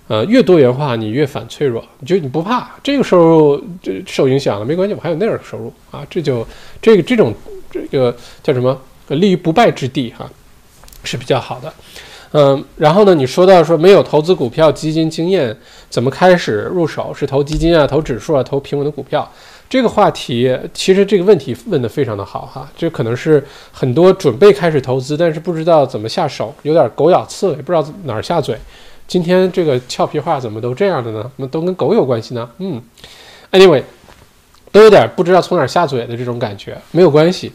呃，越多元化你越反脆弱，你就你不怕这个收入这受影响了没关系，我还有那样的收入啊，这就这个这种这个叫什么立于不败之地哈，是比较好的，嗯，然后呢，你说到说没有投资股票基金经验，怎么开始入手？是投基金啊，投指数啊，投平稳的股票？这个话题其实这个问题问得非常的好哈，这可能是很多准备开始投资，但是不知道怎么下手，有点狗咬刺猬，不知道哪儿下嘴。今天这个俏皮话怎么都这样的呢？那都跟狗有关系呢？嗯，anyway，都有点不知道从哪儿下嘴的这种感觉，没有关系。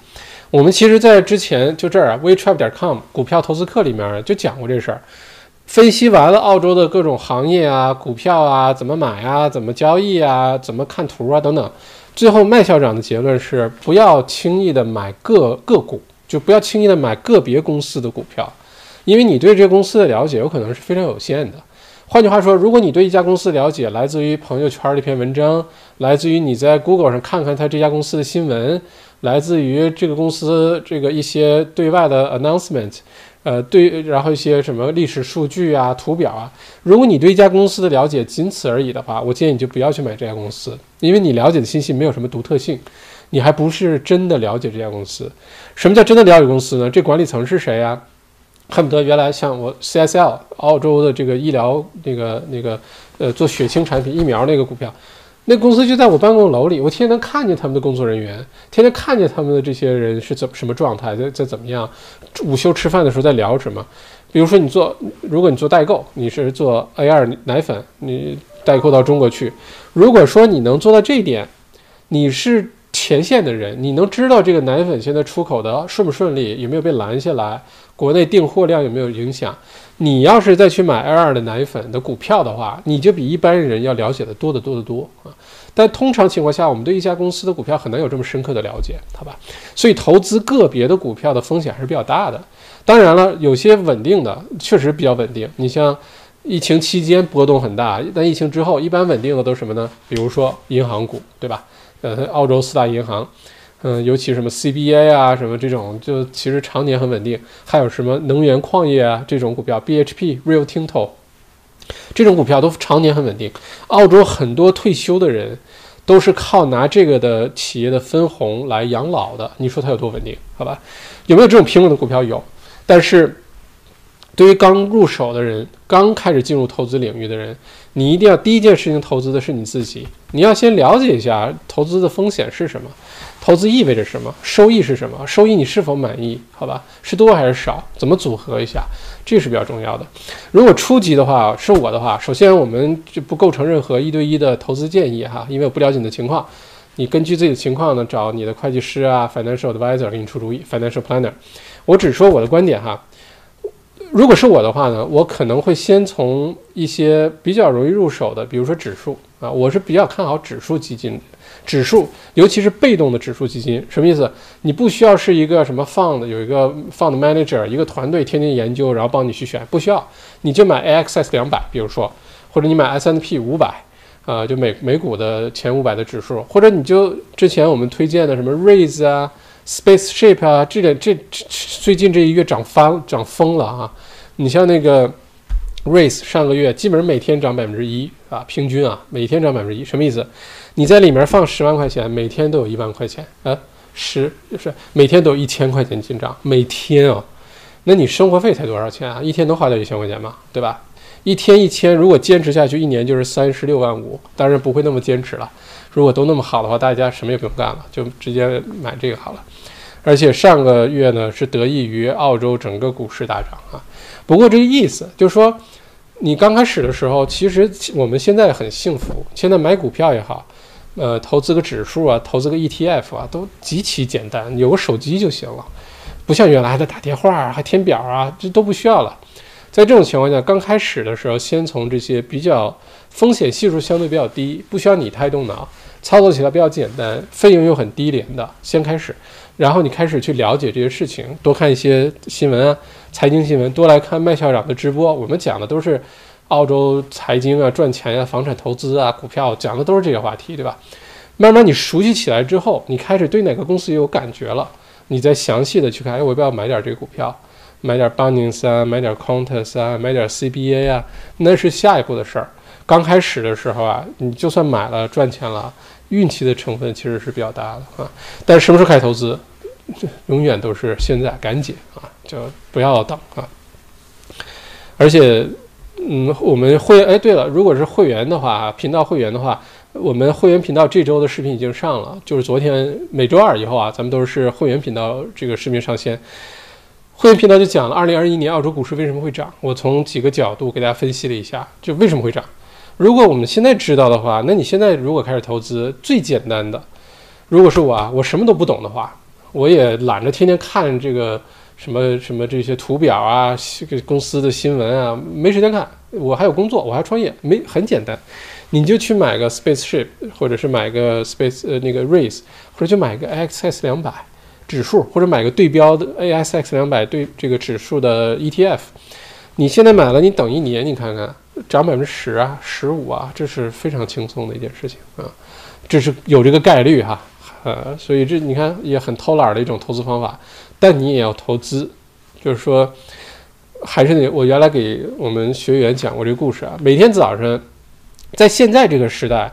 我们其实，在之前就这儿啊，wetrap 点 com 股票投资课里面就讲过这事儿，分析完了澳洲的各种行业啊、股票啊，怎么买啊、怎么交易啊、怎么看图啊等等。最后，麦校长的结论是：不要轻易的买个个股，就不要轻易的买个别公司的股票，因为你对这个公司的了解有可能是非常有限的。换句话说，如果你对一家公司了解来自于朋友圈的一篇文章，来自于你在 Google 上看看他这家公司的新闻，来自于这个公司这个一些对外的 announcement。呃，对，然后一些什么历史数据啊、图表啊，如果你对一家公司的了解仅此而已的话，我建议你就不要去买这家公司，因为你了解的信息没有什么独特性，你还不是真的了解这家公司。什么叫真的了解公司呢？这管理层是谁呀？恨不得原来像我 CSL 澳洲的这个医疗那个那个呃做血清产品疫苗那个股票。那公司就在我办公楼里，我天天能看见他们的工作人员，天天看见他们的这些人是怎什么状态，在在怎么样，午休吃饭的时候在聊什么。比如说你做，如果你做代购，你是做 A 二奶粉，你代购到中国去，如果说你能做到这一点，你是前线的人，你能知道这个奶粉现在出口的顺不顺利，有没有被拦下来，国内订货量有没有影响。你要是再去买 L 二的奶粉的股票的话，你就比一般人要了解的多得多得多啊！但通常情况下，我们对一家公司的股票很难有这么深刻的了解，好吧？所以投资个别的股票的风险还是比较大的。当然了，有些稳定的确实比较稳定。你像疫情期间波动很大，但疫情之后一般稳定的都是什么呢？比如说银行股，对吧？呃，澳洲四大银行。嗯，尤其什么 CBA 啊，什么这种，就其实常年很稳定。还有什么能源矿业啊这种股票，BHP、Rio Tinto 这种股票都常年很稳定。澳洲很多退休的人都是靠拿这个的企业的分红来养老的。你说它有多稳定？好吧，有没有这种平稳的股票？有，但是对于刚入手的人，刚开始进入投资领域的人，你一定要第一件事情投资的是你自己。你要先了解一下投资的风险是什么，投资意味着什么，收益是什么，收益你是否满意？好吧，是多还是少？怎么组合一下？这是比较重要的。如果初级的话，是我的话，首先我们就不构成任何一对一的投资建议哈，因为我不了解你的情况。你根据自己的情况呢，找你的会计师啊，financial advisor 给你出主意，financial planner。我只说我的观点哈。如果是我的话呢，我可能会先从一些比较容易入手的，比如说指数啊，我是比较看好指数基金，指数尤其是被动的指数基金，什么意思？你不需要是一个什么 fund 有一个 fund manager 一个团队天天研究，然后帮你去选，不需要，你就买 AXS 两百，比如说，或者你买 S&P 五百，啊，就美美股的前五百的指数，或者你就之前我们推荐的什么 Raise 啊。Spaceship 啊，这点这这最近这一月涨翻涨疯了啊！你像那个 Race 上个月基本上每天涨百分之一啊，平均啊每天涨百分之一，什么意思？你在里面放十万块钱，每天都有一万块钱啊，十就是每天都有一千块钱进账，每天啊，那你生活费才多少钱啊？一天能花掉一千块钱吗？对吧？一天一千，如果坚持下去，一年就是三十六万五，当然不会那么坚持了。如果都那么好的话，大家什么也不用干了，就直接买这个好了。而且上个月呢，是得益于澳洲整个股市大涨啊。不过这个意思就是说，你刚开始的时候，其实我们现在很幸福。现在买股票也好，呃，投资个指数啊，投资个 ETF 啊，都极其简单，有个手机就行了，不像原来还得打电话啊还填表啊，这都不需要了。在这种情况下，刚开始的时候，先从这些比较风险系数相对比较低，不需要你太动脑，操作起来比较简单，费用又很低廉的，先开始。然后你开始去了解这些事情，多看一些新闻啊，财经新闻，多来看麦校长的直播。我们讲的都是澳洲财经啊、赚钱呀、房产投资啊、股票，讲的都是这些话题，对吧？慢慢你熟悉起来之后，你开始对哪个公司有感觉了，你再详细的去看，哎，我要不要买点这个股票，买点 Bunnings 啊，买点 Qantas 啊，买点 CBA 啊，那是下一步的事儿。刚开始的时候啊，你就算买了赚钱了，运气的成分其实是比较大的啊。但是什么时候开始投资？永远都是现在，赶紧啊，就不要等啊！而且，嗯，我们会哎，对了，如果是会员的话，频道会员的话，我们会员频道这周的视频已经上了，就是昨天每周二以后啊，咱们都是会员频道这个视频上线。会员频道就讲了二零二一年澳洲股市为什么会涨，我从几个角度给大家分析了一下，就为什么会涨。如果我们现在知道的话，那你现在如果开始投资，最简单的，如果是我啊，我什么都不懂的话。我也懒着天天看这个什么什么这些图表啊，这个公司的新闻啊，没时间看。我还有工作，我还创业，没很简单，你就去买个 Spaceship，或者是买个 Space 呃那个 Race，或者就买个 AXS 两百指数，或者买个对标的 ASX 两百对这个指数的 ETF。你现在买了，你等一年，你看看涨百分之十啊，十五啊，这是非常轻松的一件事情啊，这是有这个概率哈。呃，所以这你看也很偷懒的一种投资方法，但你也要投资，就是说，还是那我原来给我们学员讲过这个故事啊。每天早晨，在现在这个时代，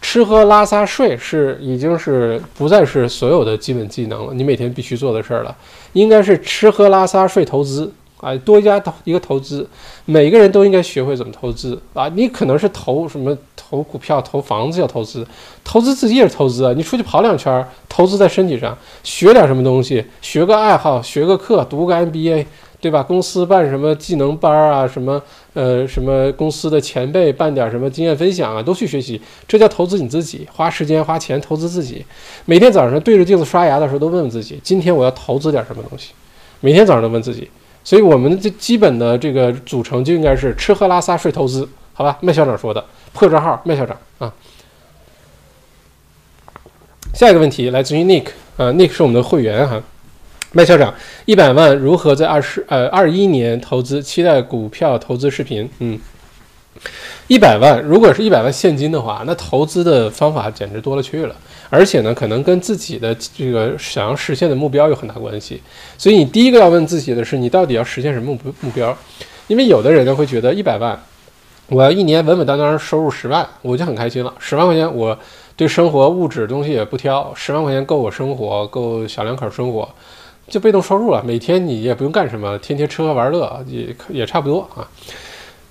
吃喝拉撒睡是已经是不再是所有的基本技能了，你每天必须做的事儿了，应该是吃喝拉撒睡投资。啊，多加投一个投资，每个人都应该学会怎么投资啊！你可能是投什么投股票、投房子要投资，投资自己也是投资啊！你出去跑两圈，投资在身体上，学点什么东西，学个爱好，学个课，读个 MBA，对吧？公司办什么技能班啊，什么呃什么公司的前辈办点什么经验分享啊，都去学习，这叫投资你自己，花时间花钱投资自己。每天早上对着镜子刷牙的时候，都问问自己，今天我要投资点什么东西？每天早上都问自己。所以，我们的这基本的这个组成就应该是吃喝拉撒睡投资，好吧？麦校长说的破账号，麦校长啊。下一个问题来自于 Nick，呃，Nick 是我们的会员哈。麦校长，一百万如何在二十呃二一年投资？期待股票投资视频，嗯。一百万，如果是一百万现金的话，那投资的方法简直多了去了。而且呢，可能跟自己的这个想要实现的目标有很大关系。所以你第一个要问自己的是，你到底要实现什么目目标？因为有的人呢会觉得一百万，我要一年稳稳当当收入十万，我就很开心了。十万块钱，我对生活物质东西也不挑，十万块钱够我生活，够小两口生活。就被动收入了，每天你也不用干什么，天天吃喝玩乐也也差不多啊。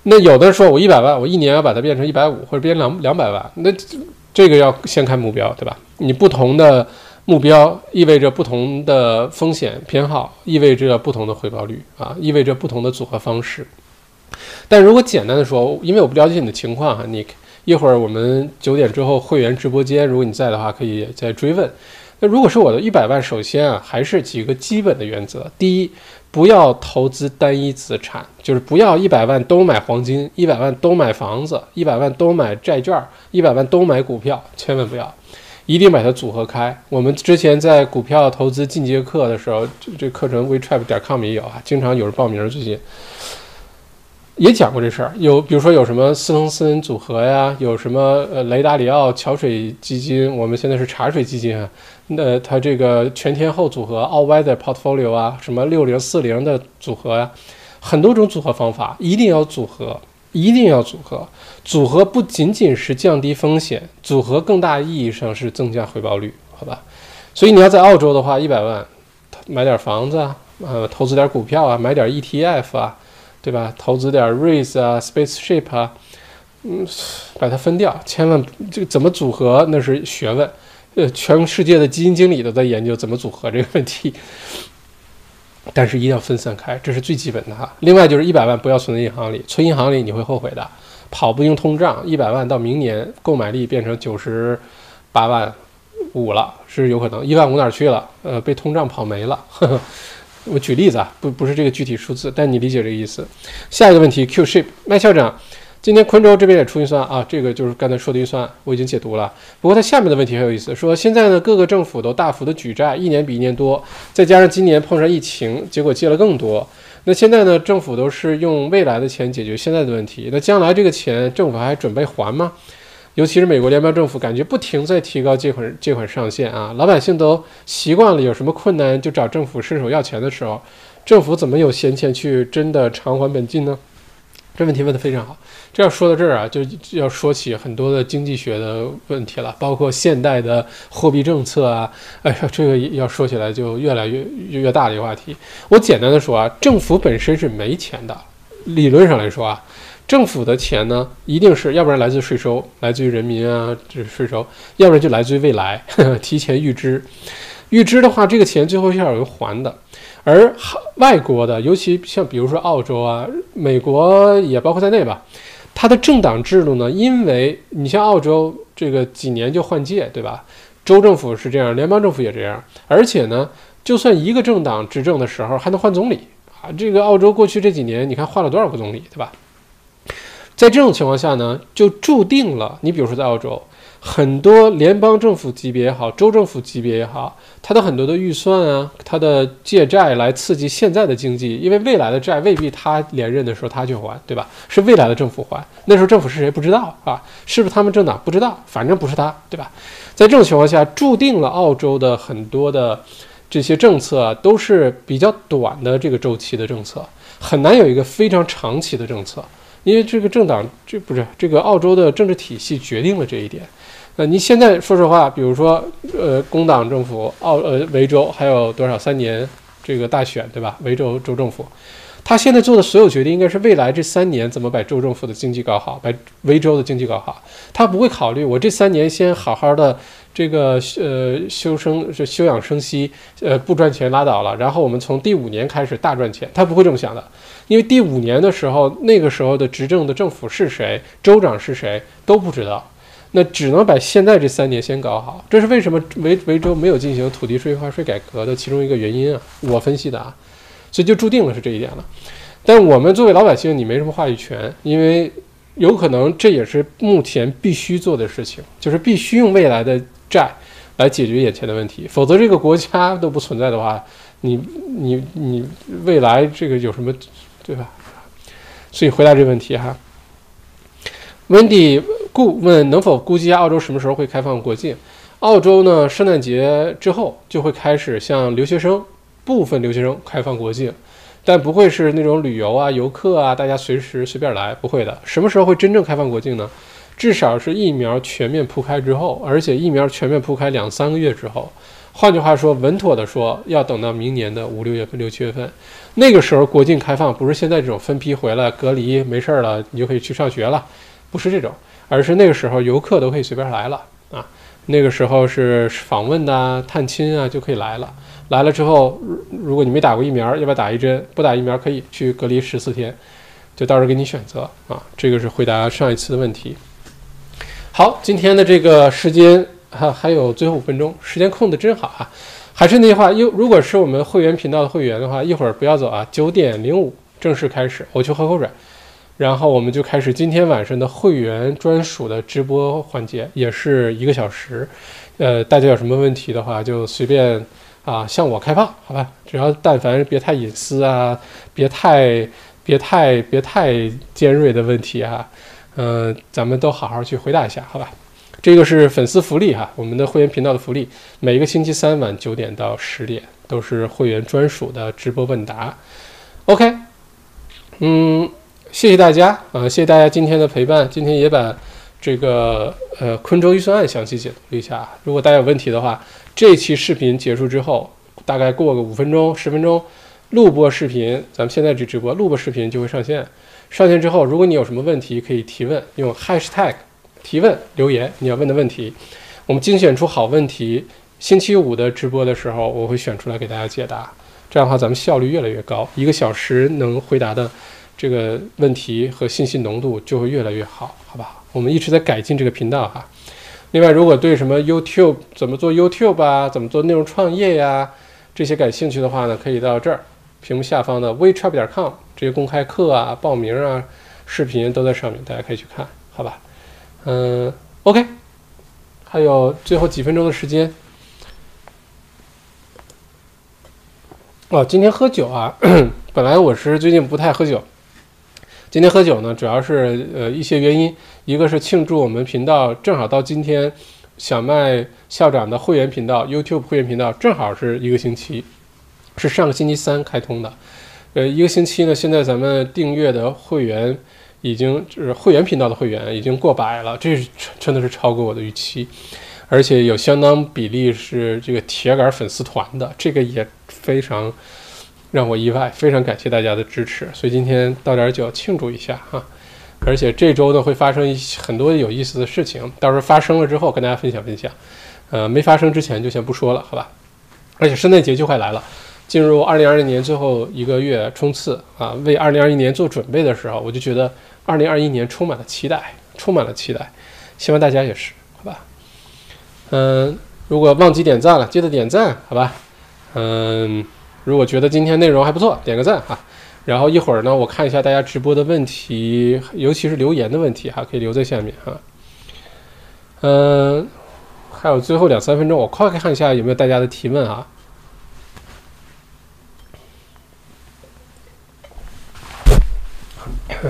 那有的说，我一百万，我一年要把它变成一百五，或者变两两百万，那这个要先看目标，对吧？你不同的目标意味着不同的风险偏好，意味着不同的回报率啊，意味着不同的组合方式。但如果简单的说，因为我不了解你的情况哈，Nick，一会儿我们九点之后会员直播间，如果你在的话，可以再追问。那如果是我的一百万，首先啊，还是几个基本的原则。第一，不要投资单一资产，就是不要一百万都买黄金，一百万都买房子，一百万都买债券，一百万都买股票，千万不要，一定把它组合开。我们之前在股票投资进阶课的时候，这这课程 WeTrap 点 com 也有啊，经常有人报名最近。也讲过这事儿，有比如说有什么斯滕森组合呀，有什么呃雷达里奥桥水基金，我们现在是茶水基金啊，那它这个全天候组合 All Weather Portfolio 啊，什么六零四零的组合呀，很多种组合方法，一定要组合，一定要组合，组合不仅仅是降低风险，组合更大意义上是增加回报率，好吧？所以你要在澳洲的话，一百万买点房子啊，呃，投资点股票啊，买点 ETF 啊。对吧？投资点 Raise 啊，Spaceship 啊，嗯，把它分掉，千万这个怎么组合那是学问，呃，全世界的基金经理都在研究怎么组合这个问题，但是一定要分散开，这是最基本的哈。另外就是一百万不要存在银行里，存银行里你会后悔的，跑不赢通胀，一百万到明年购买力变成九十八万五了是有可能，一万五哪去了？呃，被通胀跑没了。呵 呵我举例子啊，不不是这个具体数字，但你理解这个意思。下一个问题，Q Ship 麦校长，今天昆州这边也出预算啊，这个就是刚才说的预算，我已经解读了。不过它下面的问题很有意思，说现在呢各个政府都大幅的举债，一年比一年多，再加上今年碰上疫情，结果借了更多。那现在呢政府都是用未来的钱解决现在的问题，那将来这个钱政府还准备还吗？尤其是美国联邦政府感觉不停在提高借款借款上限啊，老百姓都习惯了，有什么困难就找政府伸手要钱的时候，政府怎么有闲钱去真的偿还本金呢？这问题问得非常好。这要说到这儿啊，就要说起很多的经济学的问题了，包括现代的货币政策啊。哎呀，这个要说起来就越来越越大的一个话题。我简单的说啊，政府本身是没钱的，理论上来说啊。政府的钱呢，一定是要不然来自税收，来自于人民啊，这税收；要不然就来自于未来，提前预支。预支的话，这个钱最后是要有人还的。而外国的，尤其像比如说澳洲啊、美国也包括在内吧，它的政党制度呢，因为你像澳洲这个几年就换届，对吧？州政府是这样，联邦政府也这样。而且呢，就算一个政党执政的时候，还能换总理啊。这个澳洲过去这几年，你看换了多少个总理，对吧？在这种情况下呢，就注定了你比如说在澳洲，很多联邦政府级别也好，州政府级别也好，它的很多的预算啊，它的借债来刺激现在的经济，因为未来的债未必他连任的时候他去还，对吧？是未来的政府还，那时候政府是谁不知道啊？是不是他们政党不知道？反正不是他，对吧？在这种情况下，注定了澳洲的很多的这些政策都是比较短的这个周期的政策，很难有一个非常长期的政策。因为这个政党，这不是这个澳洲的政治体系决定了这一点。那，你现在说实话，比如说，呃，工党政府，澳呃维州还有多少三年这个大选，对吧？维州州政府，他现在做的所有决定，应该是未来这三年怎么把州政府的经济搞好，把维州的经济搞好。他不会考虑我这三年先好好的这个呃修生是休养生息，呃不赚钱拉倒了，然后我们从第五年开始大赚钱。他不会这么想的。因为第五年的时候，那个时候的执政的政府是谁，州长是谁都不知道，那只能把现在这三年先搞好。这是为什么维维州没有进行土地税划税改革的其中一个原因啊，我分析的啊，所以就注定了是这一点了。但我们作为老百姓，你没什么话语权，因为有可能这也是目前必须做的事情，就是必须用未来的债来解决眼前的问题，否则这个国家都不存在的话，你你你未来这个有什么？对吧？所以回答这个问题哈。Wendy 顾问能否估计下澳洲什么时候会开放国境？澳洲呢，圣诞节之后就会开始向留学生部分留学生开放国境，但不会是那种旅游啊、游客啊，大家随时随便来，不会的。什么时候会真正开放国境呢？至少是疫苗全面铺开之后，而且疫苗全面铺开两三个月之后。换句话说，稳妥的说，要等到明年的五六月份、六七月份，那个时候国境开放，不是现在这种分批回来隔离没事儿了，你就可以去上学了，不是这种，而是那个时候游客都可以随便来了啊。那个时候是访问呐、探亲啊就可以来了。来了之后，如果你没打过疫苗，要不要打一针？不打疫苗可以去隔离十四天，就到时候给你选择啊。这个是回答上一次的问题。好，今天的这个时间。还还有最后五分钟，时间控的真好啊！还是那句话，又如果是我们会员频道的会员的话，一会儿不要走啊，九点零五正式开始，我去喝口水，然后我们就开始今天晚上的会员专属的直播环节，也是一个小时。呃，大家有什么问题的话，就随便啊向我开炮，好吧？只要但凡别太隐私啊，别太别太别太尖锐的问题啊，嗯，咱们都好好去回答一下，好吧？这个是粉丝福利哈，我们的会员频道的福利，每个星期三晚九点到十点都是会员专属的直播问答。OK，嗯，谢谢大家啊，谢谢大家今天的陪伴。今天也把这个呃昆州预算案详细解读一下。如果大家有问题的话，这期视频结束之后，大概过个五分钟、十分钟，录播视频，咱们现在这直播录播视频就会上线。上线之后，如果你有什么问题，可以提问，用 Hashtag。提问留言，你要问的问题，我们精选出好问题。星期五的直播的时候，我会选出来给大家解答。这样的话，咱们效率越来越高，一个小时能回答的这个问题和信息浓度就会越来越好，好吧？我们一直在改进这个频道哈。另外，如果对什么 YouTube 怎么做 YouTube 啊，怎么做内容创业呀这些感兴趣的话呢，可以到这儿屏幕下方的 WeChat.com 这些公开课啊、报名啊、视频都在上面，大家可以去看，好吧？嗯，OK，还有最后几分钟的时间。哦，今天喝酒啊，本来我是最近不太喝酒，今天喝酒呢，主要是呃一些原因，一个是庆祝我们频道正好到今天，小麦校长的会员频道 YouTube 会员频道正好是一个星期，是上个星期三开通的，呃，一个星期呢，现在咱们订阅的会员。已经就是会员频道的会员已经过百了，这是真的是超过我的预期，而且有相当比例是这个铁杆粉丝团的，这个也非常让我意外，非常感谢大家的支持，所以今天倒点酒庆祝一下哈，而且这周呢会发生一很多有意思的事情，到时候发生了之后跟大家分享分享，呃，没发生之前就先不说了，好吧？而且圣诞节就快来了。进入二零二零年最后一个月冲刺啊，为二零二一年做准备的时候，我就觉得二零二一年充满了期待，充满了期待，希望大家也是，好吧？嗯，如果忘记点赞了，记得点赞，好吧？嗯，如果觉得今天内容还不错，点个赞哈。然后一会儿呢，我看一下大家直播的问题，尤其是留言的问题哈，可以留在下面哈。嗯，还有最后两三分钟，我快看一下有没有大家的提问啊。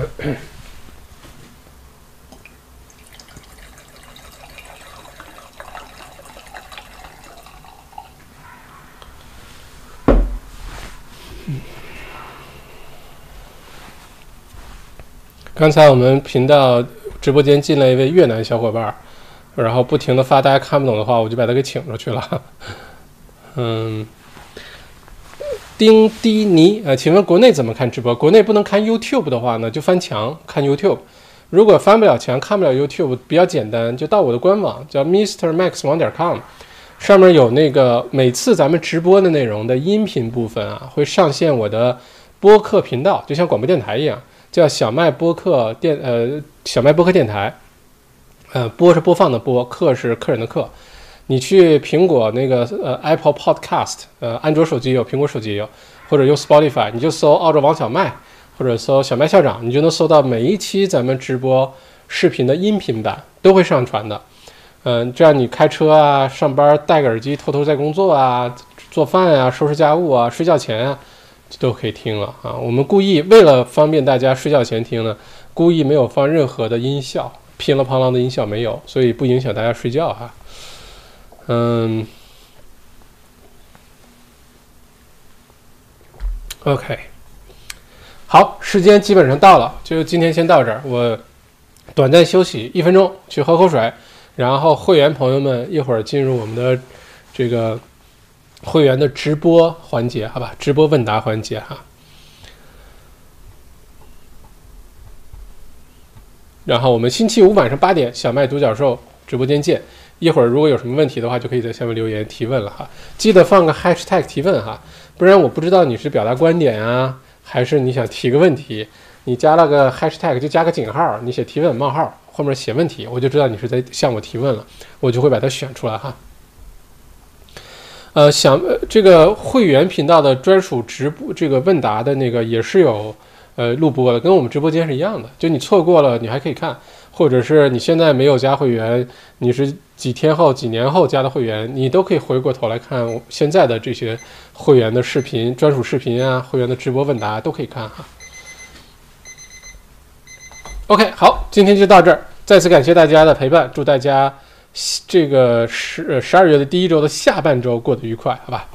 刚才我们频道直播间进来一位越南小伙伴，然后不停的发大家看不懂的话，我就把他给请出去了。嗯。丁迪尼，呃，请问国内怎么看直播？国内不能看 YouTube 的话呢，就翻墙看 YouTube。如果翻不了墙，看不了 YouTube，比较简单，就到我的官网，叫 MrMax 网点 com，上面有那个每次咱们直播的内容的音频部分啊，会上线我的播客频道，就像广播电台一样，叫小麦播客电，呃，小麦播客电台。呃，播是播放的播，客是客人的客。你去苹果那个呃 Apple Podcast，呃安卓手机有，苹果手机有，或者用 Spotify，你就搜澳洲王小麦，或者搜小麦校长，你就能搜到每一期咱们直播视频的音频版都会上传的。嗯，这样你开车啊、上班戴个耳机偷偷在工作啊、做饭啊、收拾家务啊、睡觉前啊，都可以听了啊。我们故意为了方便大家睡觉前听呢，故意没有放任何的音效，噼里啪啦的音效没有，所以不影响大家睡觉哈。嗯，OK，好，时间基本上到了，就今天先到这儿。我短暂休息一分钟，去喝口水，然后会员朋友们一会儿进入我们的这个会员的直播环节，好吧？直播问答环节哈。然后我们星期五晚上八点小麦独角兽直播间见。一会儿如果有什么问题的话，就可以在下面留言提问了哈。记得放个 hashtag 提问哈，不然我不知道你是表达观点啊，还是你想提个问题。你加了个 hashtag 就加个井号，你写提问冒号后面写问题，我就知道你是在向我提问了，我就会把它选出来哈。呃，想这个会员频道的专属直播这个问答的那个也是有呃录播的，跟我们直播间是一样的。就你错过了，你还可以看，或者是你现在没有加会员，你是几天后、几年后加的会员，你都可以回过头来看现在的这些会员的视频、专属视频啊，会员的直播问答都可以看哈。OK，好，今天就到这儿。再次感谢大家的陪伴，祝大家这个十十二月的第一周的下半周过得愉快，好吧？